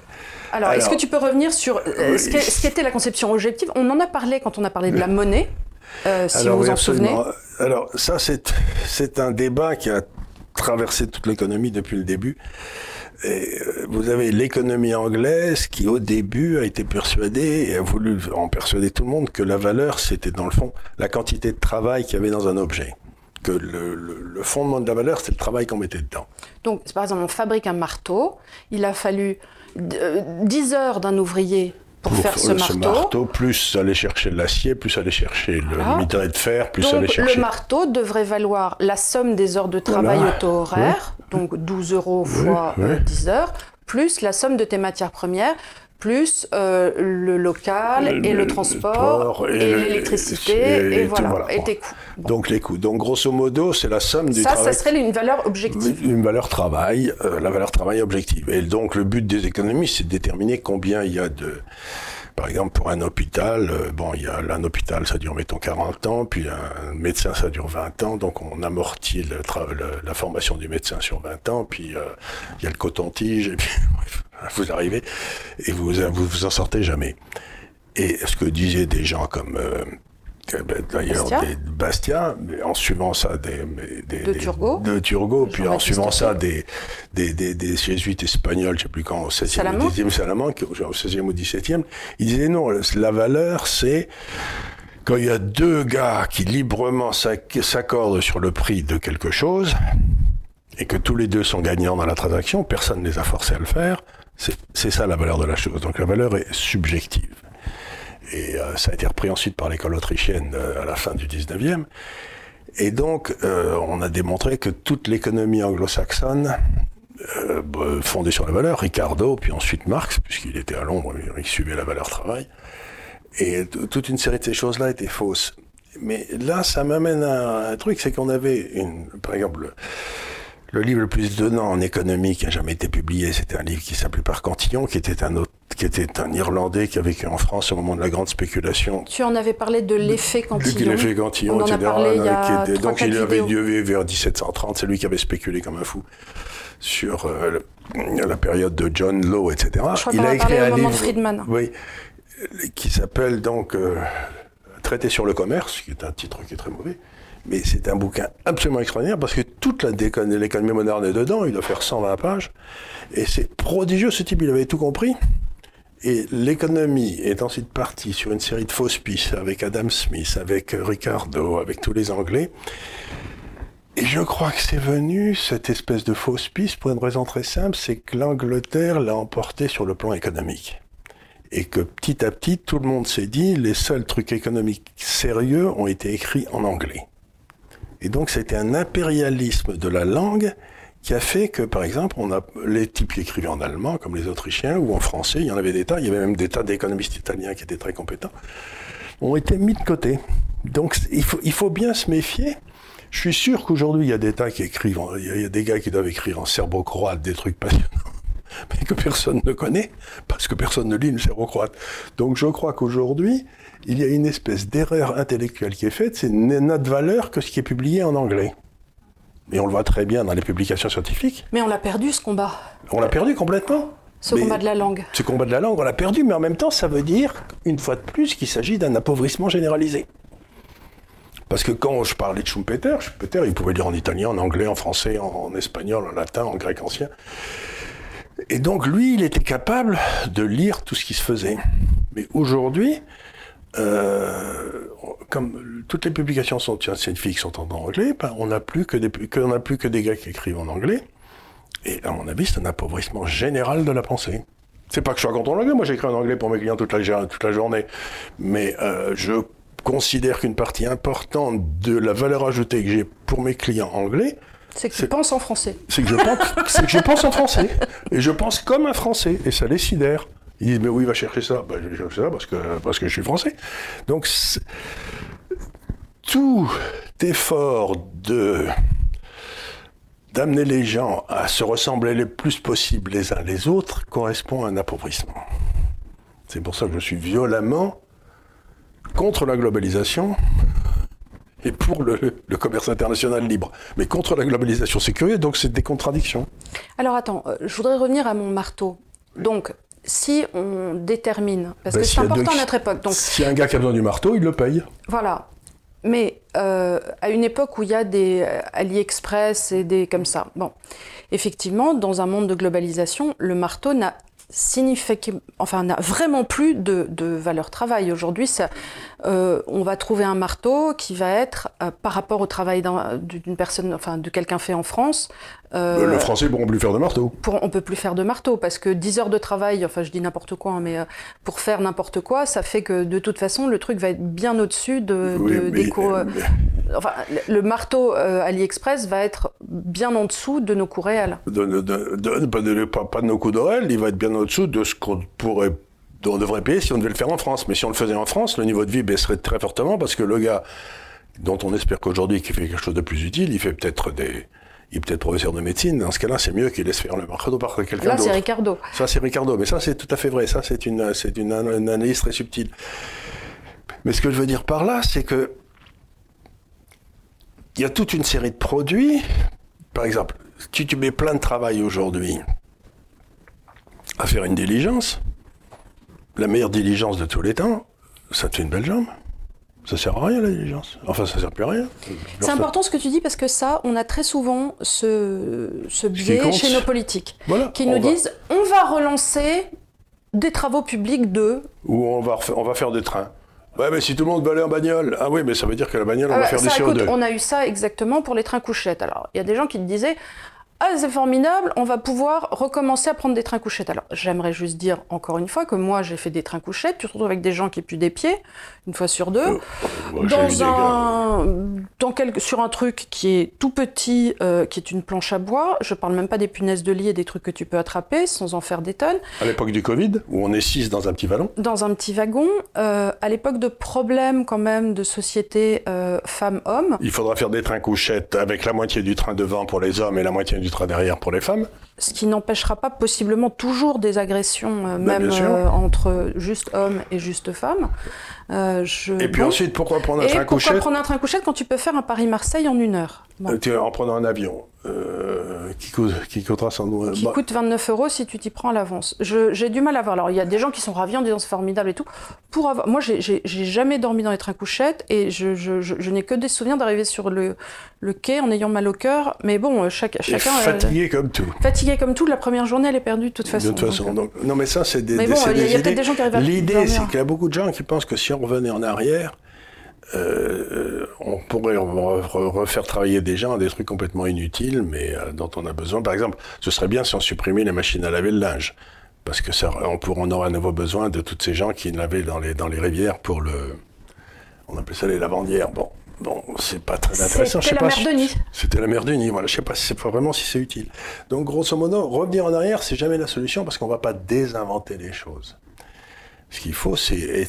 alors, est-ce que tu peux revenir sur ce qu'était la conception objective? On en a parlé quand on a parlé de la monnaie. Euh, si vous vous en souvenez. Alors ça, c'est un débat qui a traversé toute l'économie depuis le début. Et euh, vous avez l'économie anglaise qui, au début, a été persuadée et a voulu en persuader tout le monde que la valeur, c'était dans le fond la quantité de travail qu'il y avait dans un objet. Que le, le fondement de la valeur, c'est le travail qu'on mettait dedans. Donc, par exemple, on fabrique un marteau. Il a fallu 10 euh, heures d'un ouvrier pour, faire ce, marteau. Plus aller chercher l'acier, plus aller chercher le minerai de fer, plus aller chercher. Le marteau devrait valoir la somme des heures de travail auto-horaire, donc 12 euros fois 10 euh, heures, plus la somme de tes matières premières, plus euh, le local et le, transport et, l'électricité et, voilà, et tes coûts. Donc les coûts. Donc grosso modo, c'est la somme du ça, travail. Ça, ça serait une valeur objective. Une valeur travail, euh, la valeur travail objective. Et donc le but des économies, c'est de déterminer combien il y a de par exemple, pour un hôpital, euh, bon, il y a un hôpital, ça dure mettons 40 ans, puis un médecin, ça dure 20 ans, donc on amortit la formation du médecin sur 20 ans, puis euh, il y a le coton-tige, et puis vous arrivez et vous, vous vous en sortez jamais. Et ce que disaient des gens comme euh, ben, d'ailleurs des Bastia, mais en suivant ça des, des de Turgot, de Turgot puis en suivant ça des, des, des, des, jésuites espagnols, je sais plus quand, au 16e ou 10e Salamanque, au 16e ou 17e, ils disaient non, la valeur c'est quand il y a deux gars qui librement s'accordent sur le prix de quelque chose et que tous les deux sont gagnants dans la transaction, personne ne les a forcés à le faire, c'est ça la valeur de la chose. Donc la valeur est subjective et euh, ça a été repris ensuite par l'école autrichienne euh, à la fin du 19e. Et donc, euh, on a démontré que toute l'économie anglo-saxonne, fondée sur la valeur, Ricardo, puis ensuite Marx, puisqu'il était à Londres, il suivait la valeur travail, et toute une série de ces choses-là étaient fausses. Mais là, ça m'amène à un truc, c'est qu'on avait, une, par exemple, le livre le plus donnant en économie qui a jamais été publié, c'était un livre qui s'appelait Par Cantillon, qui était un autre, qui était un Irlandais qui a vécu en France au moment de la grande spéculation. Tu en avais parlé de l'effet Cantillon. L'effet Cantillon, On en etc. A parlé il y a était, donc il avait lieu vers 1730. C'est lui qui avait spéculé comme un fou sur euh, la période de John Law, etc. Je crois il a écrit un livre, de Friedman. Oui, qui s'appelle donc euh, Traité sur le commerce, qui est un titre qui est très mauvais. Mais c'est un bouquin absolument extraordinaire parce que toute l'économie moderne est dedans, il doit faire 120 pages. Et c'est prodigieux, ce type, il avait tout compris. Et l'économie est ensuite partie sur une série de fausses pistes avec Adam Smith, avec Ricardo, avec tous les Anglais. Et je crois que c'est venu, cette espèce de fausse piste, pour une raison très simple, c'est que l'Angleterre l'a emporté sur le plan économique et que petit à petit, tout le monde s'est dit, les seuls trucs économiques sérieux ont été écrits en anglais. Et donc c'était un impérialisme de la langue qui a fait que, par exemple, on a les types qui écrivaient en allemand, comme les Autrichiens, ou en français, il y en avait des tas, il y avait même des tas d'économistes italiens qui étaient très compétents, ont été mis de côté. Donc il faut, il faut bien se méfier. Je suis sûr qu'aujourd'hui, il y a des tas qui écrivent, il y a des gars qui doivent écrire en serbo-croate des trucs passionnants, mais que personne ne connaît, parce que personne ne lit le serbo-croate. Donc je crois qu'aujourd'hui, il y a une espèce d'erreur intellectuelle qui est faite, c'est notre valeur que ce qui est publié en anglais. Et on le voit très bien dans les publications scientifiques. Mais on l'a perdu ce combat. On l'a perdu complètement. Ce combat de la langue. Ce combat de la langue, on l'a perdu, mais en même temps, ça veut dire, une fois de plus, qu'il s'agit d'un appauvrissement généralisé. Parce que quand je parlais de Schumpeter, Schumpeter, il pouvait lire en italien, en anglais, en français, en espagnol, en latin, en grec ancien. Et donc, lui, il était capable de lire tout ce qui se faisait. Mais aujourd'hui, euh, comme toutes les publications sont scientifiques sont en anglais, ben, on n'a plus que des, qu'on plus que des gars qui écrivent en anglais. Et à mon avis, c'est un appauvrissement général de la pensée. C'est pas que je sois contre l'anglais, moi j'écris en anglais pour mes clients toute la, toute la journée. Mais euh, je considère qu'une partie importante de la valeur ajoutée que j'ai pour mes clients anglais, c'est que tu penses en français. C'est que, je pense, que je pense en français. Et je pense comme un français. Et ça les sidère. Ils disent, mais où il va chercher ça? Ben, Je vais chercher ça parce que, parce que je suis français. Donc, tout effort de d'amener les gens à se ressembler le plus possible les uns les autres correspond à un appauvrissement. C'est pour ça que je suis violemment contre la globalisation et pour le, commerce international libre. Mais contre la globalisation, c'est curieux, donc c'est des contradictions. Alors attends, euh, je voudrais revenir à mon marteau. Donc, si on détermine, parce ben, que c'est important à notre époque. Donc, si un gars qui a besoin du marteau, il le paye. Voilà. Mais euh, à une époque où il y a des euh, AliExpress et des comme ça, bon, effectivement, dans un monde de globalisation, le marteau n'a enfin, n'a vraiment plus de, de valeur travail. Aujourd'hui, euh, on va trouver un marteau qui va être, euh, par rapport au travail d'une personne, enfin, de quelqu'un fait en France. Euh, le français ne pourront plus faire de marteau. Pour, on peut plus faire de marteau parce que 10 heures de travail, enfin, je dis n'importe quoi, hein, mais pour faire n'importe quoi, ça fait que de toute façon, le truc va être bien au-dessus de, des cours. Enfin, le marteau AliExpress va être bien en dessous de nos coûts réels. De, pas, pas, de nos coûts réels, il va être bien au-dessous de ce qu'on pourrait on devrait payer si on devait le faire en France. Mais si on le faisait en France, le niveau de vie baisserait très fortement parce que le gars dont on espère qu'aujourd'hui qu'il fait quelque chose de plus utile, il fait peut-être des, il est peut-être professeur de médecine. Dans ce cas-là, c'est mieux qu'il laisse faire le marteau par quelqu'un d'autre. Là, c'est Ricardo. Ça, c'est Ricardo. Mais ça, c'est tout à fait vrai. Ça, c'est une, c'est une, analyse très subtile. Mais ce que je veux dire par là, c'est que il y a toute une série de produits. Par exemple, si tu mets plein de travail aujourd'hui à faire une diligence, la meilleure diligence de tous les temps, ça te fait une belle jambe. Ça sert à rien la diligence. Enfin, ça sert plus à rien. C'est important ce que tu dis parce que ça, on a très souvent ce, ce biais chez nos politiques qui nous disent on va relancer des travaux publics de. Ou on va, on va faire des trains. Ouais, mais si tout le monde va aller en bagnole, ah oui, mais ça veut dire que la bagnole, on va ah, faire des CO2. on a eu ça exactement pour les trains couchettes. Alors, il y a des gens qui te disaient ah, c'est formidable, on va pouvoir recommencer à prendre des trains couchettes. Alors, j'aimerais juste dire encore une fois que moi, j'ai fait des trains couchettes. Tu te retrouves avec des gens qui puent des pieds, une fois sur deux, euh, dans un, dans sur un truc qui est tout petit, euh, qui est une planche à bois. Je parle même pas des punaises de lit et des trucs que tu peux attraper sans en faire des tonnes. À l'époque du Covid, où on est six dans un petit wagon Dans un petit wagon. Euh, à l'époque de problèmes, quand même, de société femmes-hommes. Il faudra faire des trains couchettes avec la moitié du train devant pour les hommes et la moitié du derrière pour les femmes. Ce qui n'empêchera pas possiblement toujours des agressions, euh, ben, même euh, entre juste hommes et juste femmes. Euh, et puis ensuite, pourquoi prendre un train couchette Pourquoi prendre un train couchette quand tu peux faire un Paris-Marseille en une heure? En prenant un avion qui, coûte, qui coûtera sans doute... Qui coûte 29 euros si tu t'y prends à l'avance. J'ai du mal à voir. Alors, il y a des gens qui sont ravis en disant c'est formidable et tout. Pour avoir... Moi, j'ai jamais dormi dans les trains couchettes et je, je, je, n'ai que des souvenirs d'arriver sur le, le quai en ayant mal au cœur. Mais bon, chaque, chacun. Fatigué comme tout. Fatigué comme tout. La première journée, elle est perdue de toute façon. De toute façon. Donc, non, mais ça, c'est des. Mais bon, il y a, peut-être des gens qui arrivent à L'idée, c'est qu'il y a beaucoup de gens qui pensent que si on revenait en arrière, euh, on pourrait refaire travailler des gens à des trucs complètement inutiles, mais euh, dont on a besoin. Par exemple, ce serait bien si on supprimait les machines à laver le linge. Parce que ça, on, on aurait à nouveau besoin de tous ces gens qui lavaient dans les, dans les rivières pour le. On appelait ça les lavandières. Bon, Bon, c'est pas très intéressant. C'était la mère Denis. C'était la mère Denis, voilà. Je sais pas si c'est vraiment si c'est utile. Donc, grosso modo, revenir en arrière, c'est jamais la solution parce qu'on va pas désinventer les choses. Ce qu'il faut, c'est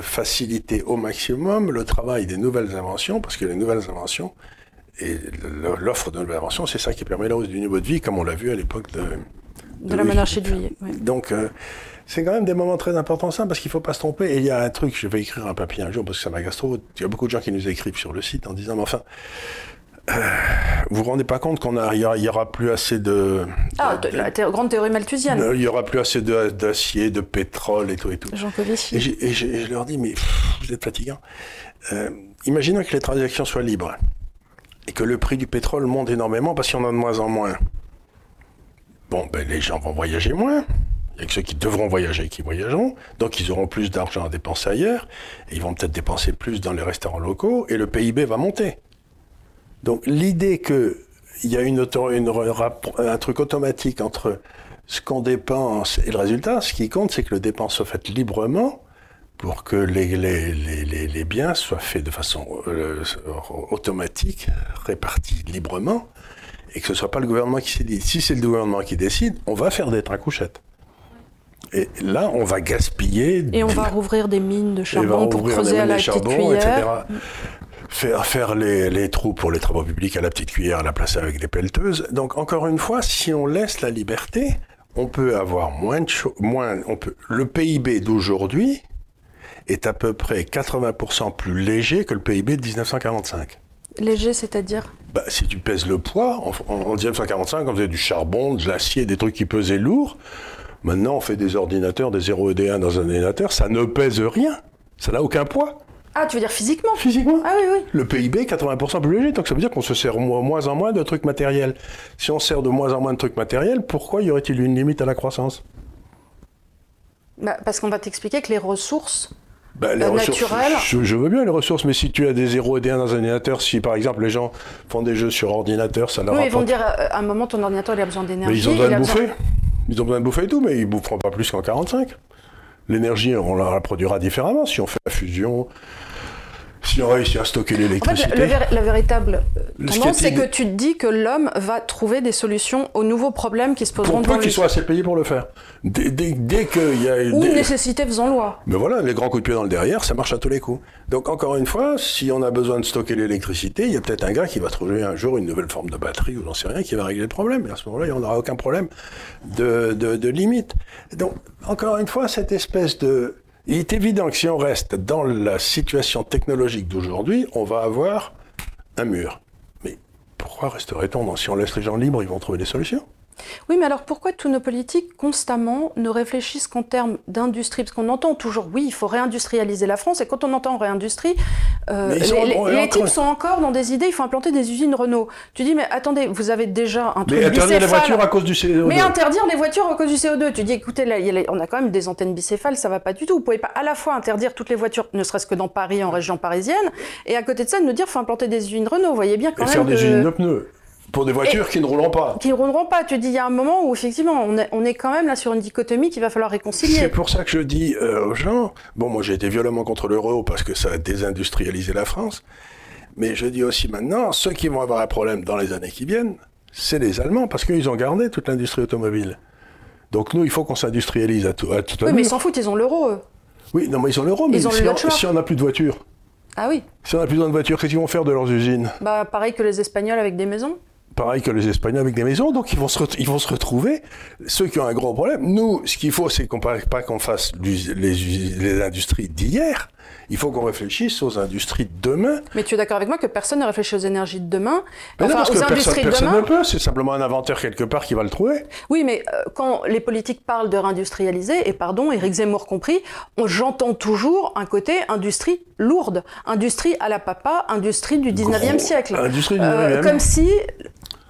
faciliter au maximum le travail des nouvelles inventions, parce que les nouvelles inventions et l'offre de nouvelles inventions, c'est ça qui permet la hausse du niveau de vie, comme on l'a vu à l'époque de, de, la monarchie de Juillet. Donc, euh, c'est quand même des moments très importants, ça, parce qu'il faut pas se tromper. Et il y a un truc, je vais écrire un papier un jour, parce que ça m'agace trop. Il y a beaucoup de gens qui nous écrivent sur le site en disant, mais enfin, euh, vous vous rendez pas compte qu'on a, il y, aura plus assez de. Ah, de, la grande théorie malthusienne. Il y aura plus assez d'acier, de, pétrole et tout et tout. Jean Et, et, je leur dis, mais vous êtes fatigant. Euh, imaginons que les transactions soient libres et que le prix du pétrole monte énormément parce qu'il y en a de moins en moins. Bon, ben les gens vont voyager moins Il que ceux qui devront voyager qui voyageront, donc ils auront plus d'argent à dépenser ailleurs, et ils vont peut-être dépenser plus dans les restaurants locaux, et le PIB va monter. Donc l'idée qu'il y a une, un truc automatique entre ce qu'on dépense et le résultat, ce qui compte, c'est que le dépense soit fait librement pour que les biens soient faits de façon euh, automatique, répartis librement, et que ce ne soit pas le gouvernement qui décide. Si c'est le gouvernement qui décide, on va faire des trains couchettes. Et là, on va gaspiller. Et on va rouvrir des mines de charbon pour creuser à la petite cuillère. Faire, faire les, les, trous pour les travaux publics à la petite cuillère, à la placer avec des pelleteuses. Donc, encore une fois, si on laisse la liberté, on peut avoir moins de choses. Moins, on peut, le PIB d'aujourd'hui est à peu près 80% plus léger que le PIB de 1945. Léger, c'est-à-dire bah, Si tu pèses le poids, en, en 1945, on faisait du charbon, de l'acier, des trucs qui pesaient lourd. Maintenant, on fait des ordinateurs, des 0 et des 1 dans un ordinateur, ça ne pèse rien. Ça n'a aucun poids. Ah, tu veux dire physiquement? Physiquement. Ah oui, oui. Le PIB est 80% plus léger, donc ça veut dire qu'on se sert moins en moins de trucs matériels. Si on sert de moins en moins de trucs matériels, pourquoi y aurait-il une limite à la croissance? Bah, Parce qu'on va t'expliquer que les ressources les naturelles... Je, veux bien les ressources, mais si tu as des 0 et des 1 dans un ordinateur, si par exemple les gens font des jeux sur ordinateur, ça leur Oui, ils vont dire euh, à un moment ton ordinateur il a besoin d'énergie. Mais ils ont besoin de bouffer. Ils ont besoin de bouffer et tout, mais ils ne boufferont pas plus qu'en 45. L'énergie, on la produira différemment si on fait la fusion, si on réussit à stocker l'électricité. En fait, la véritable euh, tendance, c'est que tu te dis que l'homme va trouver des solutions aux nouveaux problèmes qui se poseront pour peu qu'il soit assez payé pour le faire. Dès, dès, dès qu'il y a Ou une nécessité faisant loi. Mais voilà, les grands coups de pied dans le derrière, ça marche à tous les coups. Donc encore une fois, si on a besoin de stocker l'électricité, il y a peut-être un gars qui va trouver un jour une nouvelle forme de batterie ou j'en sais rien qui va régler le problème. Et à ce moment-là, il n'y aura aucun problème de, de, de limite. Donc encore une fois, cette espèce de il est évident que si on reste dans la situation technologique d'aujourd'hui, on va avoir un mur. Mais pourquoi resterait-on Si on laisse les gens libres, ils vont trouver des solutions? Oui, mais alors pourquoi tous nos politiques constamment ne réfléchissent qu'en termes d'industrie? Parce qu'on entend toujours, oui, il faut réindustrialiser la France, et quand on entend réindustrie, euh, les, types sont encore dans des idées, il faut implanter des usines Renault. Tu dis, mais attendez, vous avez déjà un truc Mais interdire les voitures à cause du CO2. Mais interdire les voitures à cause du CO2. Tu dis, écoutez, là, on a quand même des antennes bicéphales, ça va pas du tout. Vous pouvez pas à la fois interdire toutes les voitures, ne serait-ce que dans Paris, en région parisienne, et à côté de ça, nous dire, faut implanter des usines Renault. Vous voyez bien quand et même. faire des usines de pneus. Pour des voitures qui ne rouleront pas. Qui ne rouleront pas. Tu dis, il y a un moment où effectivement, on est, on est quand même là sur une dichotomie qu'il va falloir réconcilier. C'est pour ça que je dis euh, aux gens, bon, moi j'ai été violemment contre l'euro parce que ça a désindustrialisé la France, mais je dis aussi maintenant, ceux qui vont avoir un problème dans les années qui viennent, c'est les Allemands parce qu'ils ont gardé toute l'industrie automobile. Donc nous, il faut qu'on s'industrialise à tout, à tout Oui, mais ils s'en foutent, ils ont l'euro, eux. Oui, non, mais ils ont l'euro, mais si, on, n'a plus de voitures. Ah oui. Si on n'a plus besoin de voitures, qu'est-ce qu'ils vont faire de leurs usines? Bah, pareil que les Espagnols avec des maisons pareil que les Espagnols avec des maisons, donc ils vont se, ils vont se retrouver. Ceux qui ont un gros problème, nous, ce qu'il faut, c'est qu'on pas qu'on fasse les, les industries d'hier. Il faut qu'on réfléchisse aux industries de demain. Mais tu es d'accord avec moi que personne ne réfléchit aux énergies de demain enfin, aux industries de demain? ne peut, c'est simplement un inventeur quelque part qui va le trouver. Oui, mais euh, quand les politiques parlent de réindustrialiser, et pardon, Éric Zemmour compris, j'entends toujours un côté industrie lourde, industrie à la papa, industrie du 19e siècle. Industrie du 19e. Euh, comme si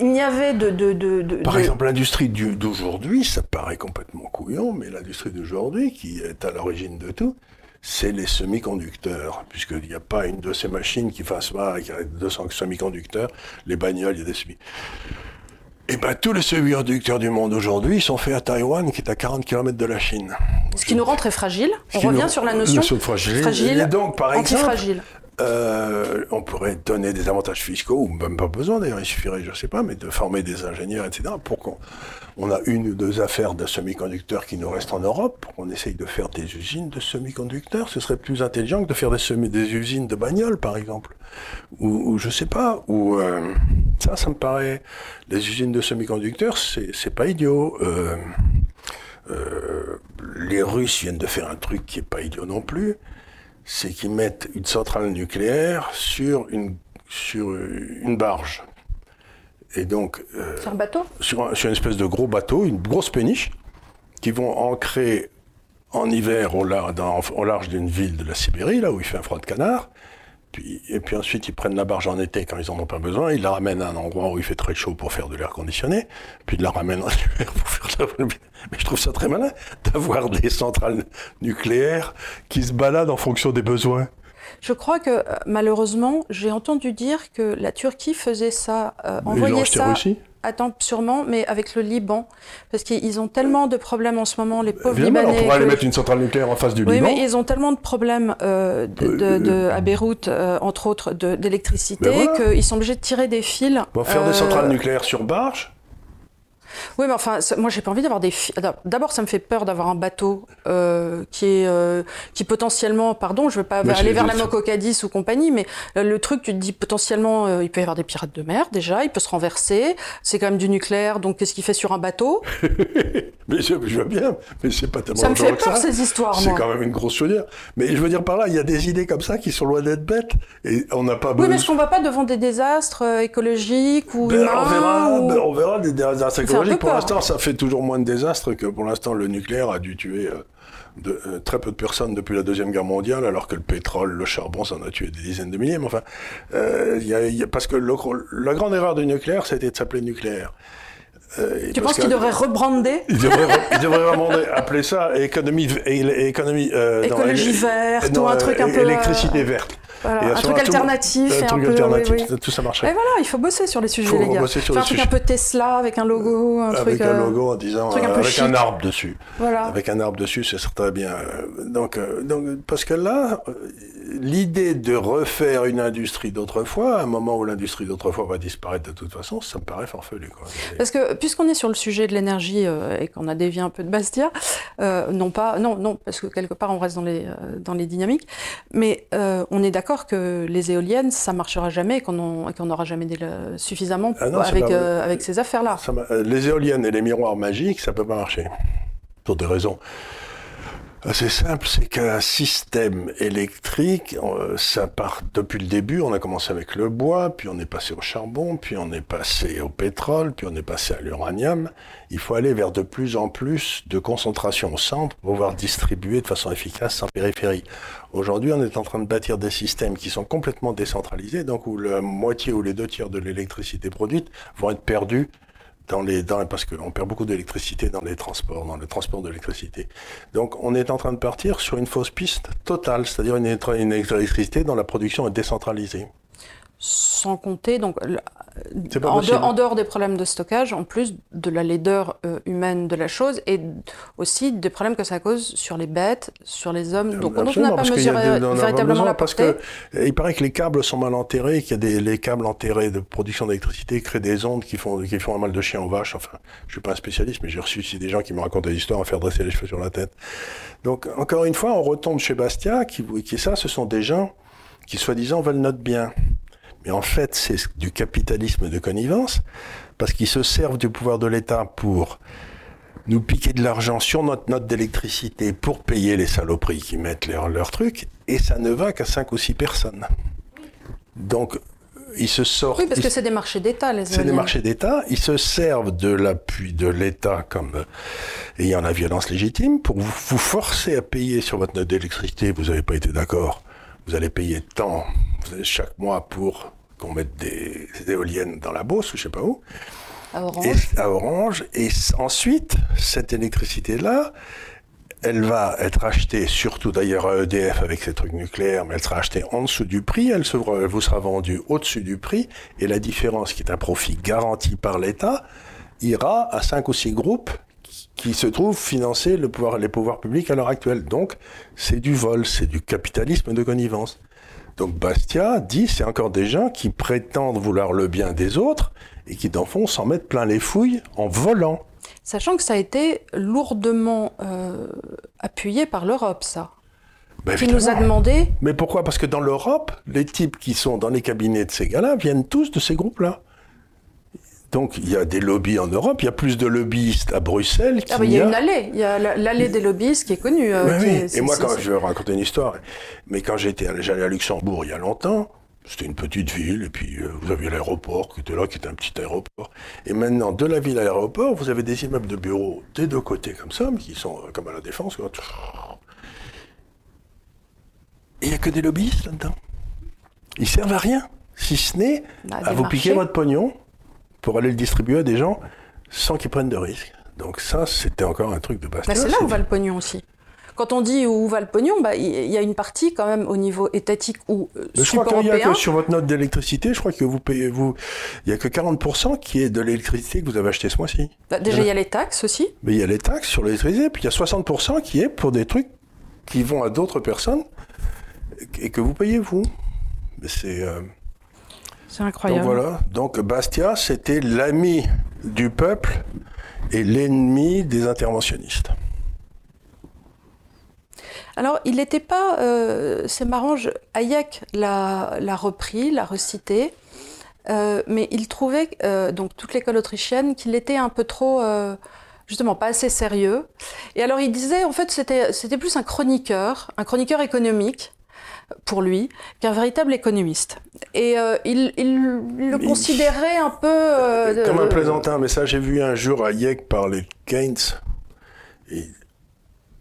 il n'y avait de... de, de, de Par exemple, l'industrie d'aujourd'hui, ça paraît complètement couillon, mais l'industrie d'aujourd'hui, qui est à l'origine de tout, c'est les semi-conducteurs, puisqu'il n'y a pas une de ces machines qui fasse mal avec 200 semi-conducteurs. Les bagnoles, il y a des semi. Eh bien, tous les semi-conducteurs du monde aujourd'hui sont faits à Taïwan, qui est à 40 km de la Chine. Ce qui nous rend très fragiles. On revient sur la notion, de fragile. fragile. Et donc, par exemple, euh, on pourrait donner des avantages fiscaux, ou même pas besoin d'ailleurs, il suffirait, je sais pas, mais de former des ingénieurs, etc., pour qu'on on a une ou deux affaires de semi-conducteurs qui nous restent en Europe, pour qu'on essaye de faire des usines de semi-conducteurs. Ce serait plus intelligent que de faire des, des usines de bagnoles, par exemple. Ou, je sais pas, ou euh, ça, ça me paraît... Les usines de semi-conducteurs, c'est pas idiot. Euh, les Russes viennent de faire un truc qui est pas idiot non plus c'est qu'ils mettent une centrale nucléaire sur une, sur une barge. Et donc. Euh, sur un bateau? sur, sur, une espèce de gros bateau, une grosse péniche, qui vont ancrer en hiver au, large, au large d'une ville de la Sibérie, là où il fait un froid de canard. Puis, et puis ensuite, ils prennent la barge en été quand ils en ont pas besoin, ils la ramènent à un endroit où il fait très chaud pour faire de l'air conditionné, puis ils la ramènent en hiver pour faire de la... Mais je trouve ça très malin d'avoir des centrales nucléaires qui se baladent en fonction des besoins. Je crois que malheureusement, j'ai entendu dire que la Turquie faisait ça, euh, envoyait ça. Attends, sûrement, mais avec le Liban, parce qu'ils ont tellement de problèmes en ce moment, les pauvres Libanais. On pourrait aller mettre une centrale nucléaire en face du Liban. Oui, mais ils ont tellement de problèmes euh, de, à Beyrouth, euh, entre autres, d'électricité, qu'ils sont obligés de tirer des fils. Pour faire des centrales nucléaires sur barge oui, mais enfin, moi, j'ai pas envie d'avoir des. D'abord, ça me fait peur d'avoir un bateau euh, qui est euh, qui potentiellement, pardon, je veux pas aller vers la Mococadis ou compagnie, mais euh, le truc, tu te dis potentiellement, il peut y avoir des pirates de mer déjà, il peut se renverser. C'est quand même du nucléaire, donc qu'est-ce qu'il fait sur un bateau? Mais je, vois bien, mais c'est pas tellement. Ça me fait peur ces histoires. C'est quand même une grosse chaudière. Mais je veux dire par là, il y a des idées comme ça qui sont loin d'être bêtes, et on n'a pas. Oui, mais est-ce qu'on va pas devant des désastres écologiques ou ben, on verra, ben, on verra des désastres écologiques pour l'instant, ça fait toujours moins de désastres que pour l'instant le nucléaire a dû tuer euh, de, euh, très peu de personnes depuis la Deuxième Guerre mondiale, alors que le pétrole, le charbon, ça en a tué des dizaines de milliers. Mais enfin, euh, y a, parce que la grande erreur du nucléaire, c'était de s'appeler nucléaire. Euh, tu penses qu'il devrait rebrander Il devrait, il devrait appeler ça économie, économie écologie verte ou un truc un peu électricité verte un truc alternatif. Un, truc alternatif, tout ça marche. Et voilà, il faut bosser sur les sujets, les gars. Faire un truc un peu Tesla avec un logo, un avec truc. un euh, logo en disant, un avec un arbre dessus. Voilà. Avec un arbre dessus, c'est très bien. Donc, euh, donc, parce que là, l'idée de refaire une industrie d'autrefois, à un moment où l'industrie d'autrefois va disparaître de toute façon, ça me paraît farfelu. Quoi. Parce que puisqu'on est sur le sujet de l'énergie euh, et qu'on a dévié un peu de Bastia, non pas, non, non, parce que quelque part on reste dans les dans les dynamiques, mais on est d'accord que les éoliennes, ça marchera jamais et qu'on n'aura jamais suffisamment ah avec, euh, avec ces affaires-là. Euh, les éoliennes et les miroirs magiques, ça peut pas marcher. Pour des raisons. C'est simple, c'est qu'un système électrique, euh, ça part depuis le début, on a commencé avec le bois, puis on est passé au charbon, puis on est passé au pétrole, puis on est passé à l'uranium. Il faut aller vers de plus en plus de concentration au centre pour pouvoir distribuer de façon efficace sans périphérie. Aujourd'hui, on est en train de bâtir des systèmes qui sont complètement décentralisés, donc où la moitié ou les deux tiers de l'électricité produite vont être perdus dans les, dans, parce qu'on perd beaucoup d'électricité dans les transports, dans le transport d'électricité. Donc, on est en train de partir sur une fausse piste totale, c'est-à-dire une électricité dont la production est décentralisée sans compter donc en, dehors, des problèmes de stockage, en plus de la laideur euh, humaine de la chose et aussi des problèmes que ça cause sur les bêtes, sur les hommes. Donc on n'a pas mesuré véritablement la Parce que il paraît que les câbles sont mal enterrés, qu'il y a des les câbles enterrés de production d'électricité créent des ondes qui font qui font un mal de chien aux vaches. Enfin, je suis pas un spécialiste, mais j'ai reçu ici des gens qui me racontent des histoires à faire dresser les cheveux sur la tête. Donc encore une fois, on retombe chez Bastia, qui qui ça, ce sont des gens qui soi-disant veulent notre bien. Mais en fait, c'est du capitalisme de connivence, parce qu'ils se servent du pouvoir de l'État pour nous piquer de l'argent sur notre note d'électricité pour payer les saloperies qui mettent leurs leur trucs, et ça ne va qu'à 5 ou 6 personnes. Donc, ils se sortent. Oui, parce que c'est des marchés d'État, les C'est des marchés d'État. Ils se servent de l'appui de l'État comme euh, ayant la violence légitime pour vous, vous forcer à payer sur votre note d'électricité. Vous n'avez pas été d'accord vous allez payer tant chaque mois pour qu'on mette des, éoliennes dans la Beauce ou je sais pas où. À Orange. Et, à Orange. Et ensuite, cette électricité-là, elle va être achetée, surtout d'ailleurs à EDF avec ses trucs nucléaires, mais elle sera achetée en dessous du prix, elle, elle vous sera vendue au-dessus du prix, et la différence, qui est un profit garanti par l'État, ira à cinq ou six groupes qui se trouvent financer le pouvoir, les pouvoirs publics à l'heure actuelle. Donc, c'est du vol, c'est du capitalisme de connivence. Donc, Bastia dit, c'est encore des gens qui prétendent vouloir le bien des autres et qui, dans le fond, s'en mettent plein les fouilles en volant. Sachant que ça a été lourdement euh, appuyé par l'Europe, ça. Ben, qui nous a demandé. Mais pourquoi? Parce que dans l'Europe, les types qui sont dans les cabinets de ces gars-là viennent tous de ces groupes-là. Donc il y a des lobbies en Europe, il y a plus de lobbyistes à Bruxelles qu'il ah, il y a... une allée, il y a l'allée des lobbyistes qui est connue. Euh, oui, Et moi, quand je vais raconter une histoire, mais quand j'étais j'allais à Luxembourg il y a longtemps, c'était une petite ville, et puis euh, vous aviez l'aéroport qui était là, qui était un petit aéroport. Et maintenant, de la ville à l'aéroport, vous avez des immeubles de bureaux des deux côtés comme ça, mais qui sont euh, comme à la défense. Et il n'y a que des lobbyistes là-dedans. ils servent à rien, si ce n'est bah, à vous piquer votre pognon pour aller le distribuer à des gens sans qu'ils prennent de risques. Donc ça, c'était encore un truc de Bastia. c'est là où va le pognon aussi. Quand on dit où va le pognon, bah, il y a une partie quand même au niveau étatique ou euh, Je crois qu'il y a que sur votre note d'électricité, je crois que vous payez, vous, il y a que 40% qui est de l'électricité que vous avez acheté ce mois-ci. Bah, déjà, il y a les taxes aussi. Mais il y a les taxes sur l'électricité, puis il y a 60% qui est pour des trucs qui vont à d'autres personnes et que vous payez vous. C'est. Euh, c'est incroyable. Donc voilà. Donc Bastia, c'était l'ami du peuple et l'ennemi des interventionnistes. Alors, il n'était pas. Euh, c'est marrant, Hayek l'a repris, l'a recité, euh, mais il trouvait, euh, donc toute l'école autrichienne, qu'il était un peu trop. justement, pas assez sérieux. Et alors, il disait, en fait, c'était plus un chroniqueur, un chroniqueur économique pour lui qu'un véritable économiste. Et il, le considérait un peu... Comme un plaisantin, mais ça j'ai vu un jour Hayek parler de Keynes. Et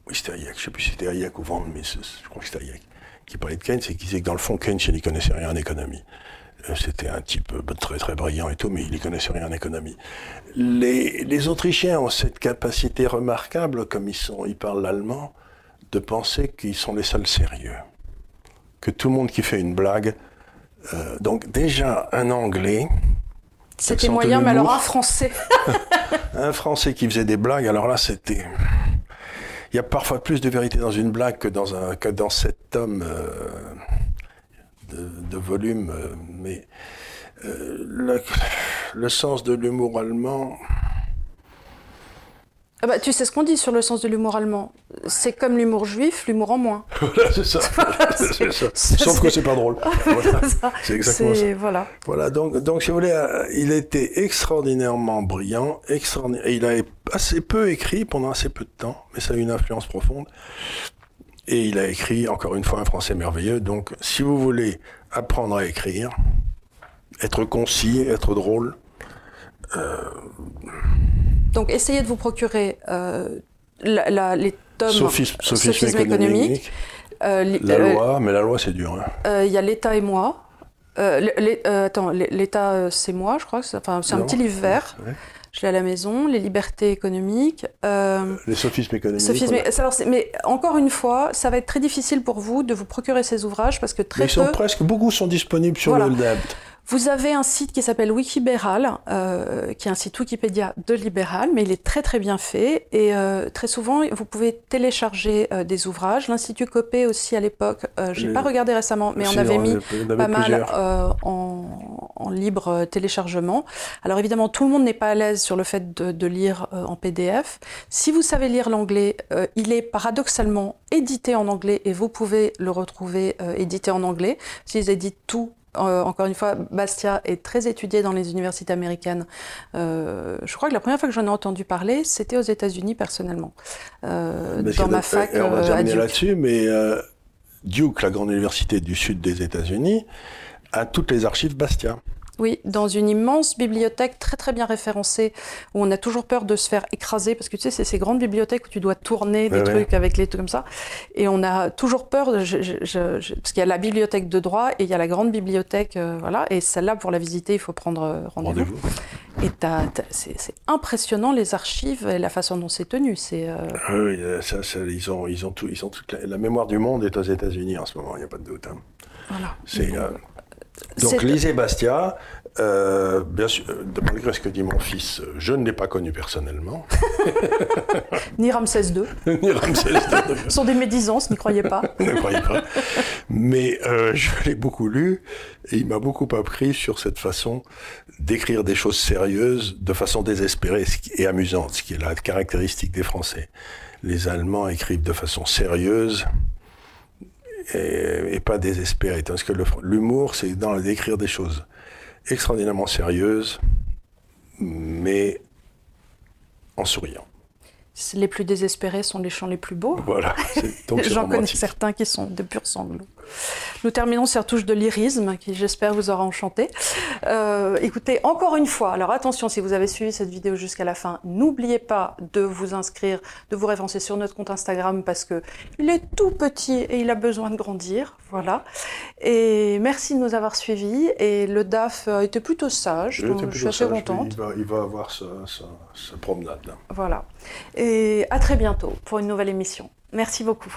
oui, c'était Hayek, je ne sais plus si c'était Hayek ou Van, mais je crois que c'était Hayek, qui parlait de Keynes et qui disait que dans le fond, Keynes, il n'y connaissait rien en économie. Euh, c'était un type euh, très très brillant et tout, mais il n'y connaissait rien en économie. Les, Autrichiens ont cette capacité remarquable, comme ils, sont, ils parlent l'allemand, de penser qu'ils sont les seuls sérieux. Que tout le monde qui fait une blague. Euh, donc, déjà, un anglais. C'était moyen, mais alors un français. un français qui faisait des blagues, alors là, c'était il y a parfois plus de vérité dans une blague que dans, un, que dans cet tome euh, de, volume. Euh, mais euh, le, le, sens de l'humour allemand, ah bah, tu sais ce qu'on dit sur le sens de l'humour allemand. C'est comme l'humour juif, l'humour en moins. voilà, c'est ça. Sauf que c'est pas drôle. Voilà. c'est exactement ça. Voilà. Voilà, donc, donc si vous voulez, euh, il était extraordinairement brillant, extraordinaire, et il a assez peu écrit pendant assez peu de temps, mais ça a eu une influence profonde. Et il a écrit, encore une fois, un français merveilleux. Donc, si vous voulez apprendre à écrire, être concis, être drôle, euh, donc essayez de vous procurer euh, les tomes Sophisme, économique. Euh, la loi, mais la loi c'est dur. Hein. Il y a l'État et moi. attends, l'État c'est moi, je crois. C'est un petit livre vert. Je l'ai à la maison, les libertés économiques. les sophismes économiques. mais encore une fois, ça va être très difficile pour vous de vous procurer ces ouvrages parce que très mais ils sont presque, beaucoup sont disponibles sur le net. Vous avez un site qui s'appelle Wikibéral, euh, qui est un site Wikipédia de libéral, mais il est très très bien fait et euh, très souvent vous pouvez télécharger euh, des ouvrages. L'Institut Copé aussi à l'époque, euh, j'ai pas regardé récemment, mais on avait mis pas mal euh, en, en, libre téléchargement. Alors évidemment, tout le monde n'est pas à l'aise sur le fait de, de lire en PDF. Si vous savez lire l'anglais, il est paradoxalement édité en anglais et vous pouvez le retrouver édité en anglais. S'ils éditent tout euh, encore une fois, Bastia est très étudié dans les universités américaines. Euh, je crois que la première fois que j'en ai entendu parler, c'était aux États-Unis personnellement, euh, dans ma fac. on va terminer là-dessus, mais Duke, la grande université du sud des États-Unis, a toutes les archives Bastia. Oui, dans une immense bibliothèque très très bien référencée où on a toujours peur de se faire écraser parce que tu sais, c'est ces grandes bibliothèques où tu dois tourner des trucs avec les trucs comme ça. Et on a toujours peur, de, je, je, parce qu'il y a la bibliothèque de droit et il y a la grande bibliothèque, euh, voilà. Et celle-là, pour la visiter, il faut prendre euh, rendez-vous. et c'est impressionnant les archives et la façon dont c'est tenu. C'est. Euh, ah oui, ça, ça, ils ont, ils ont tout, ils ont toute la, mémoire du monde est aux États-Unis en ce moment. Il n'y a pas de doute. Hein. Voilà. C'est. Donc lisez Bastia. Euh, bien sûr, malgré ce que dit mon fils, je ne l'ai pas connu personnellement. Ni Ramsès II. Ni Ramsès II. Ce sont des médisances, n'y croyez pas. ne croyez pas. Mais euh, je l'ai beaucoup lu et il m'a beaucoup appris sur cette façon d'écrire des choses sérieuses de façon désespérée et amusante, ce qui est la caractéristique des Français. Les Allemands écrivent de façon sérieuse et, pas désespéré. Parce que l'humour, c'est dans d'écrire des choses extraordinairement sérieuses, mais en souriant. Les plus désespérés sont les chants les plus beaux. Voilà. J'en connais certains qui sont de purs sanglots. Nous terminons sur touche de lyrisme, qui j'espère vous aura enchanté. Euh, écoutez, encore une fois, alors attention, si vous avez suivi cette vidéo jusqu'à la fin, n'oubliez pas de vous inscrire, de vous référencer sur notre compte Instagram parce que il est tout petit et il a besoin de grandir. Voilà. Et merci de nous avoir suivis. Et le DAF a été plutôt sage, donc je suis assez contente. Il va, avoir sa, promenade. Voilà. Et à très bientôt pour une nouvelle émission. Merci beaucoup.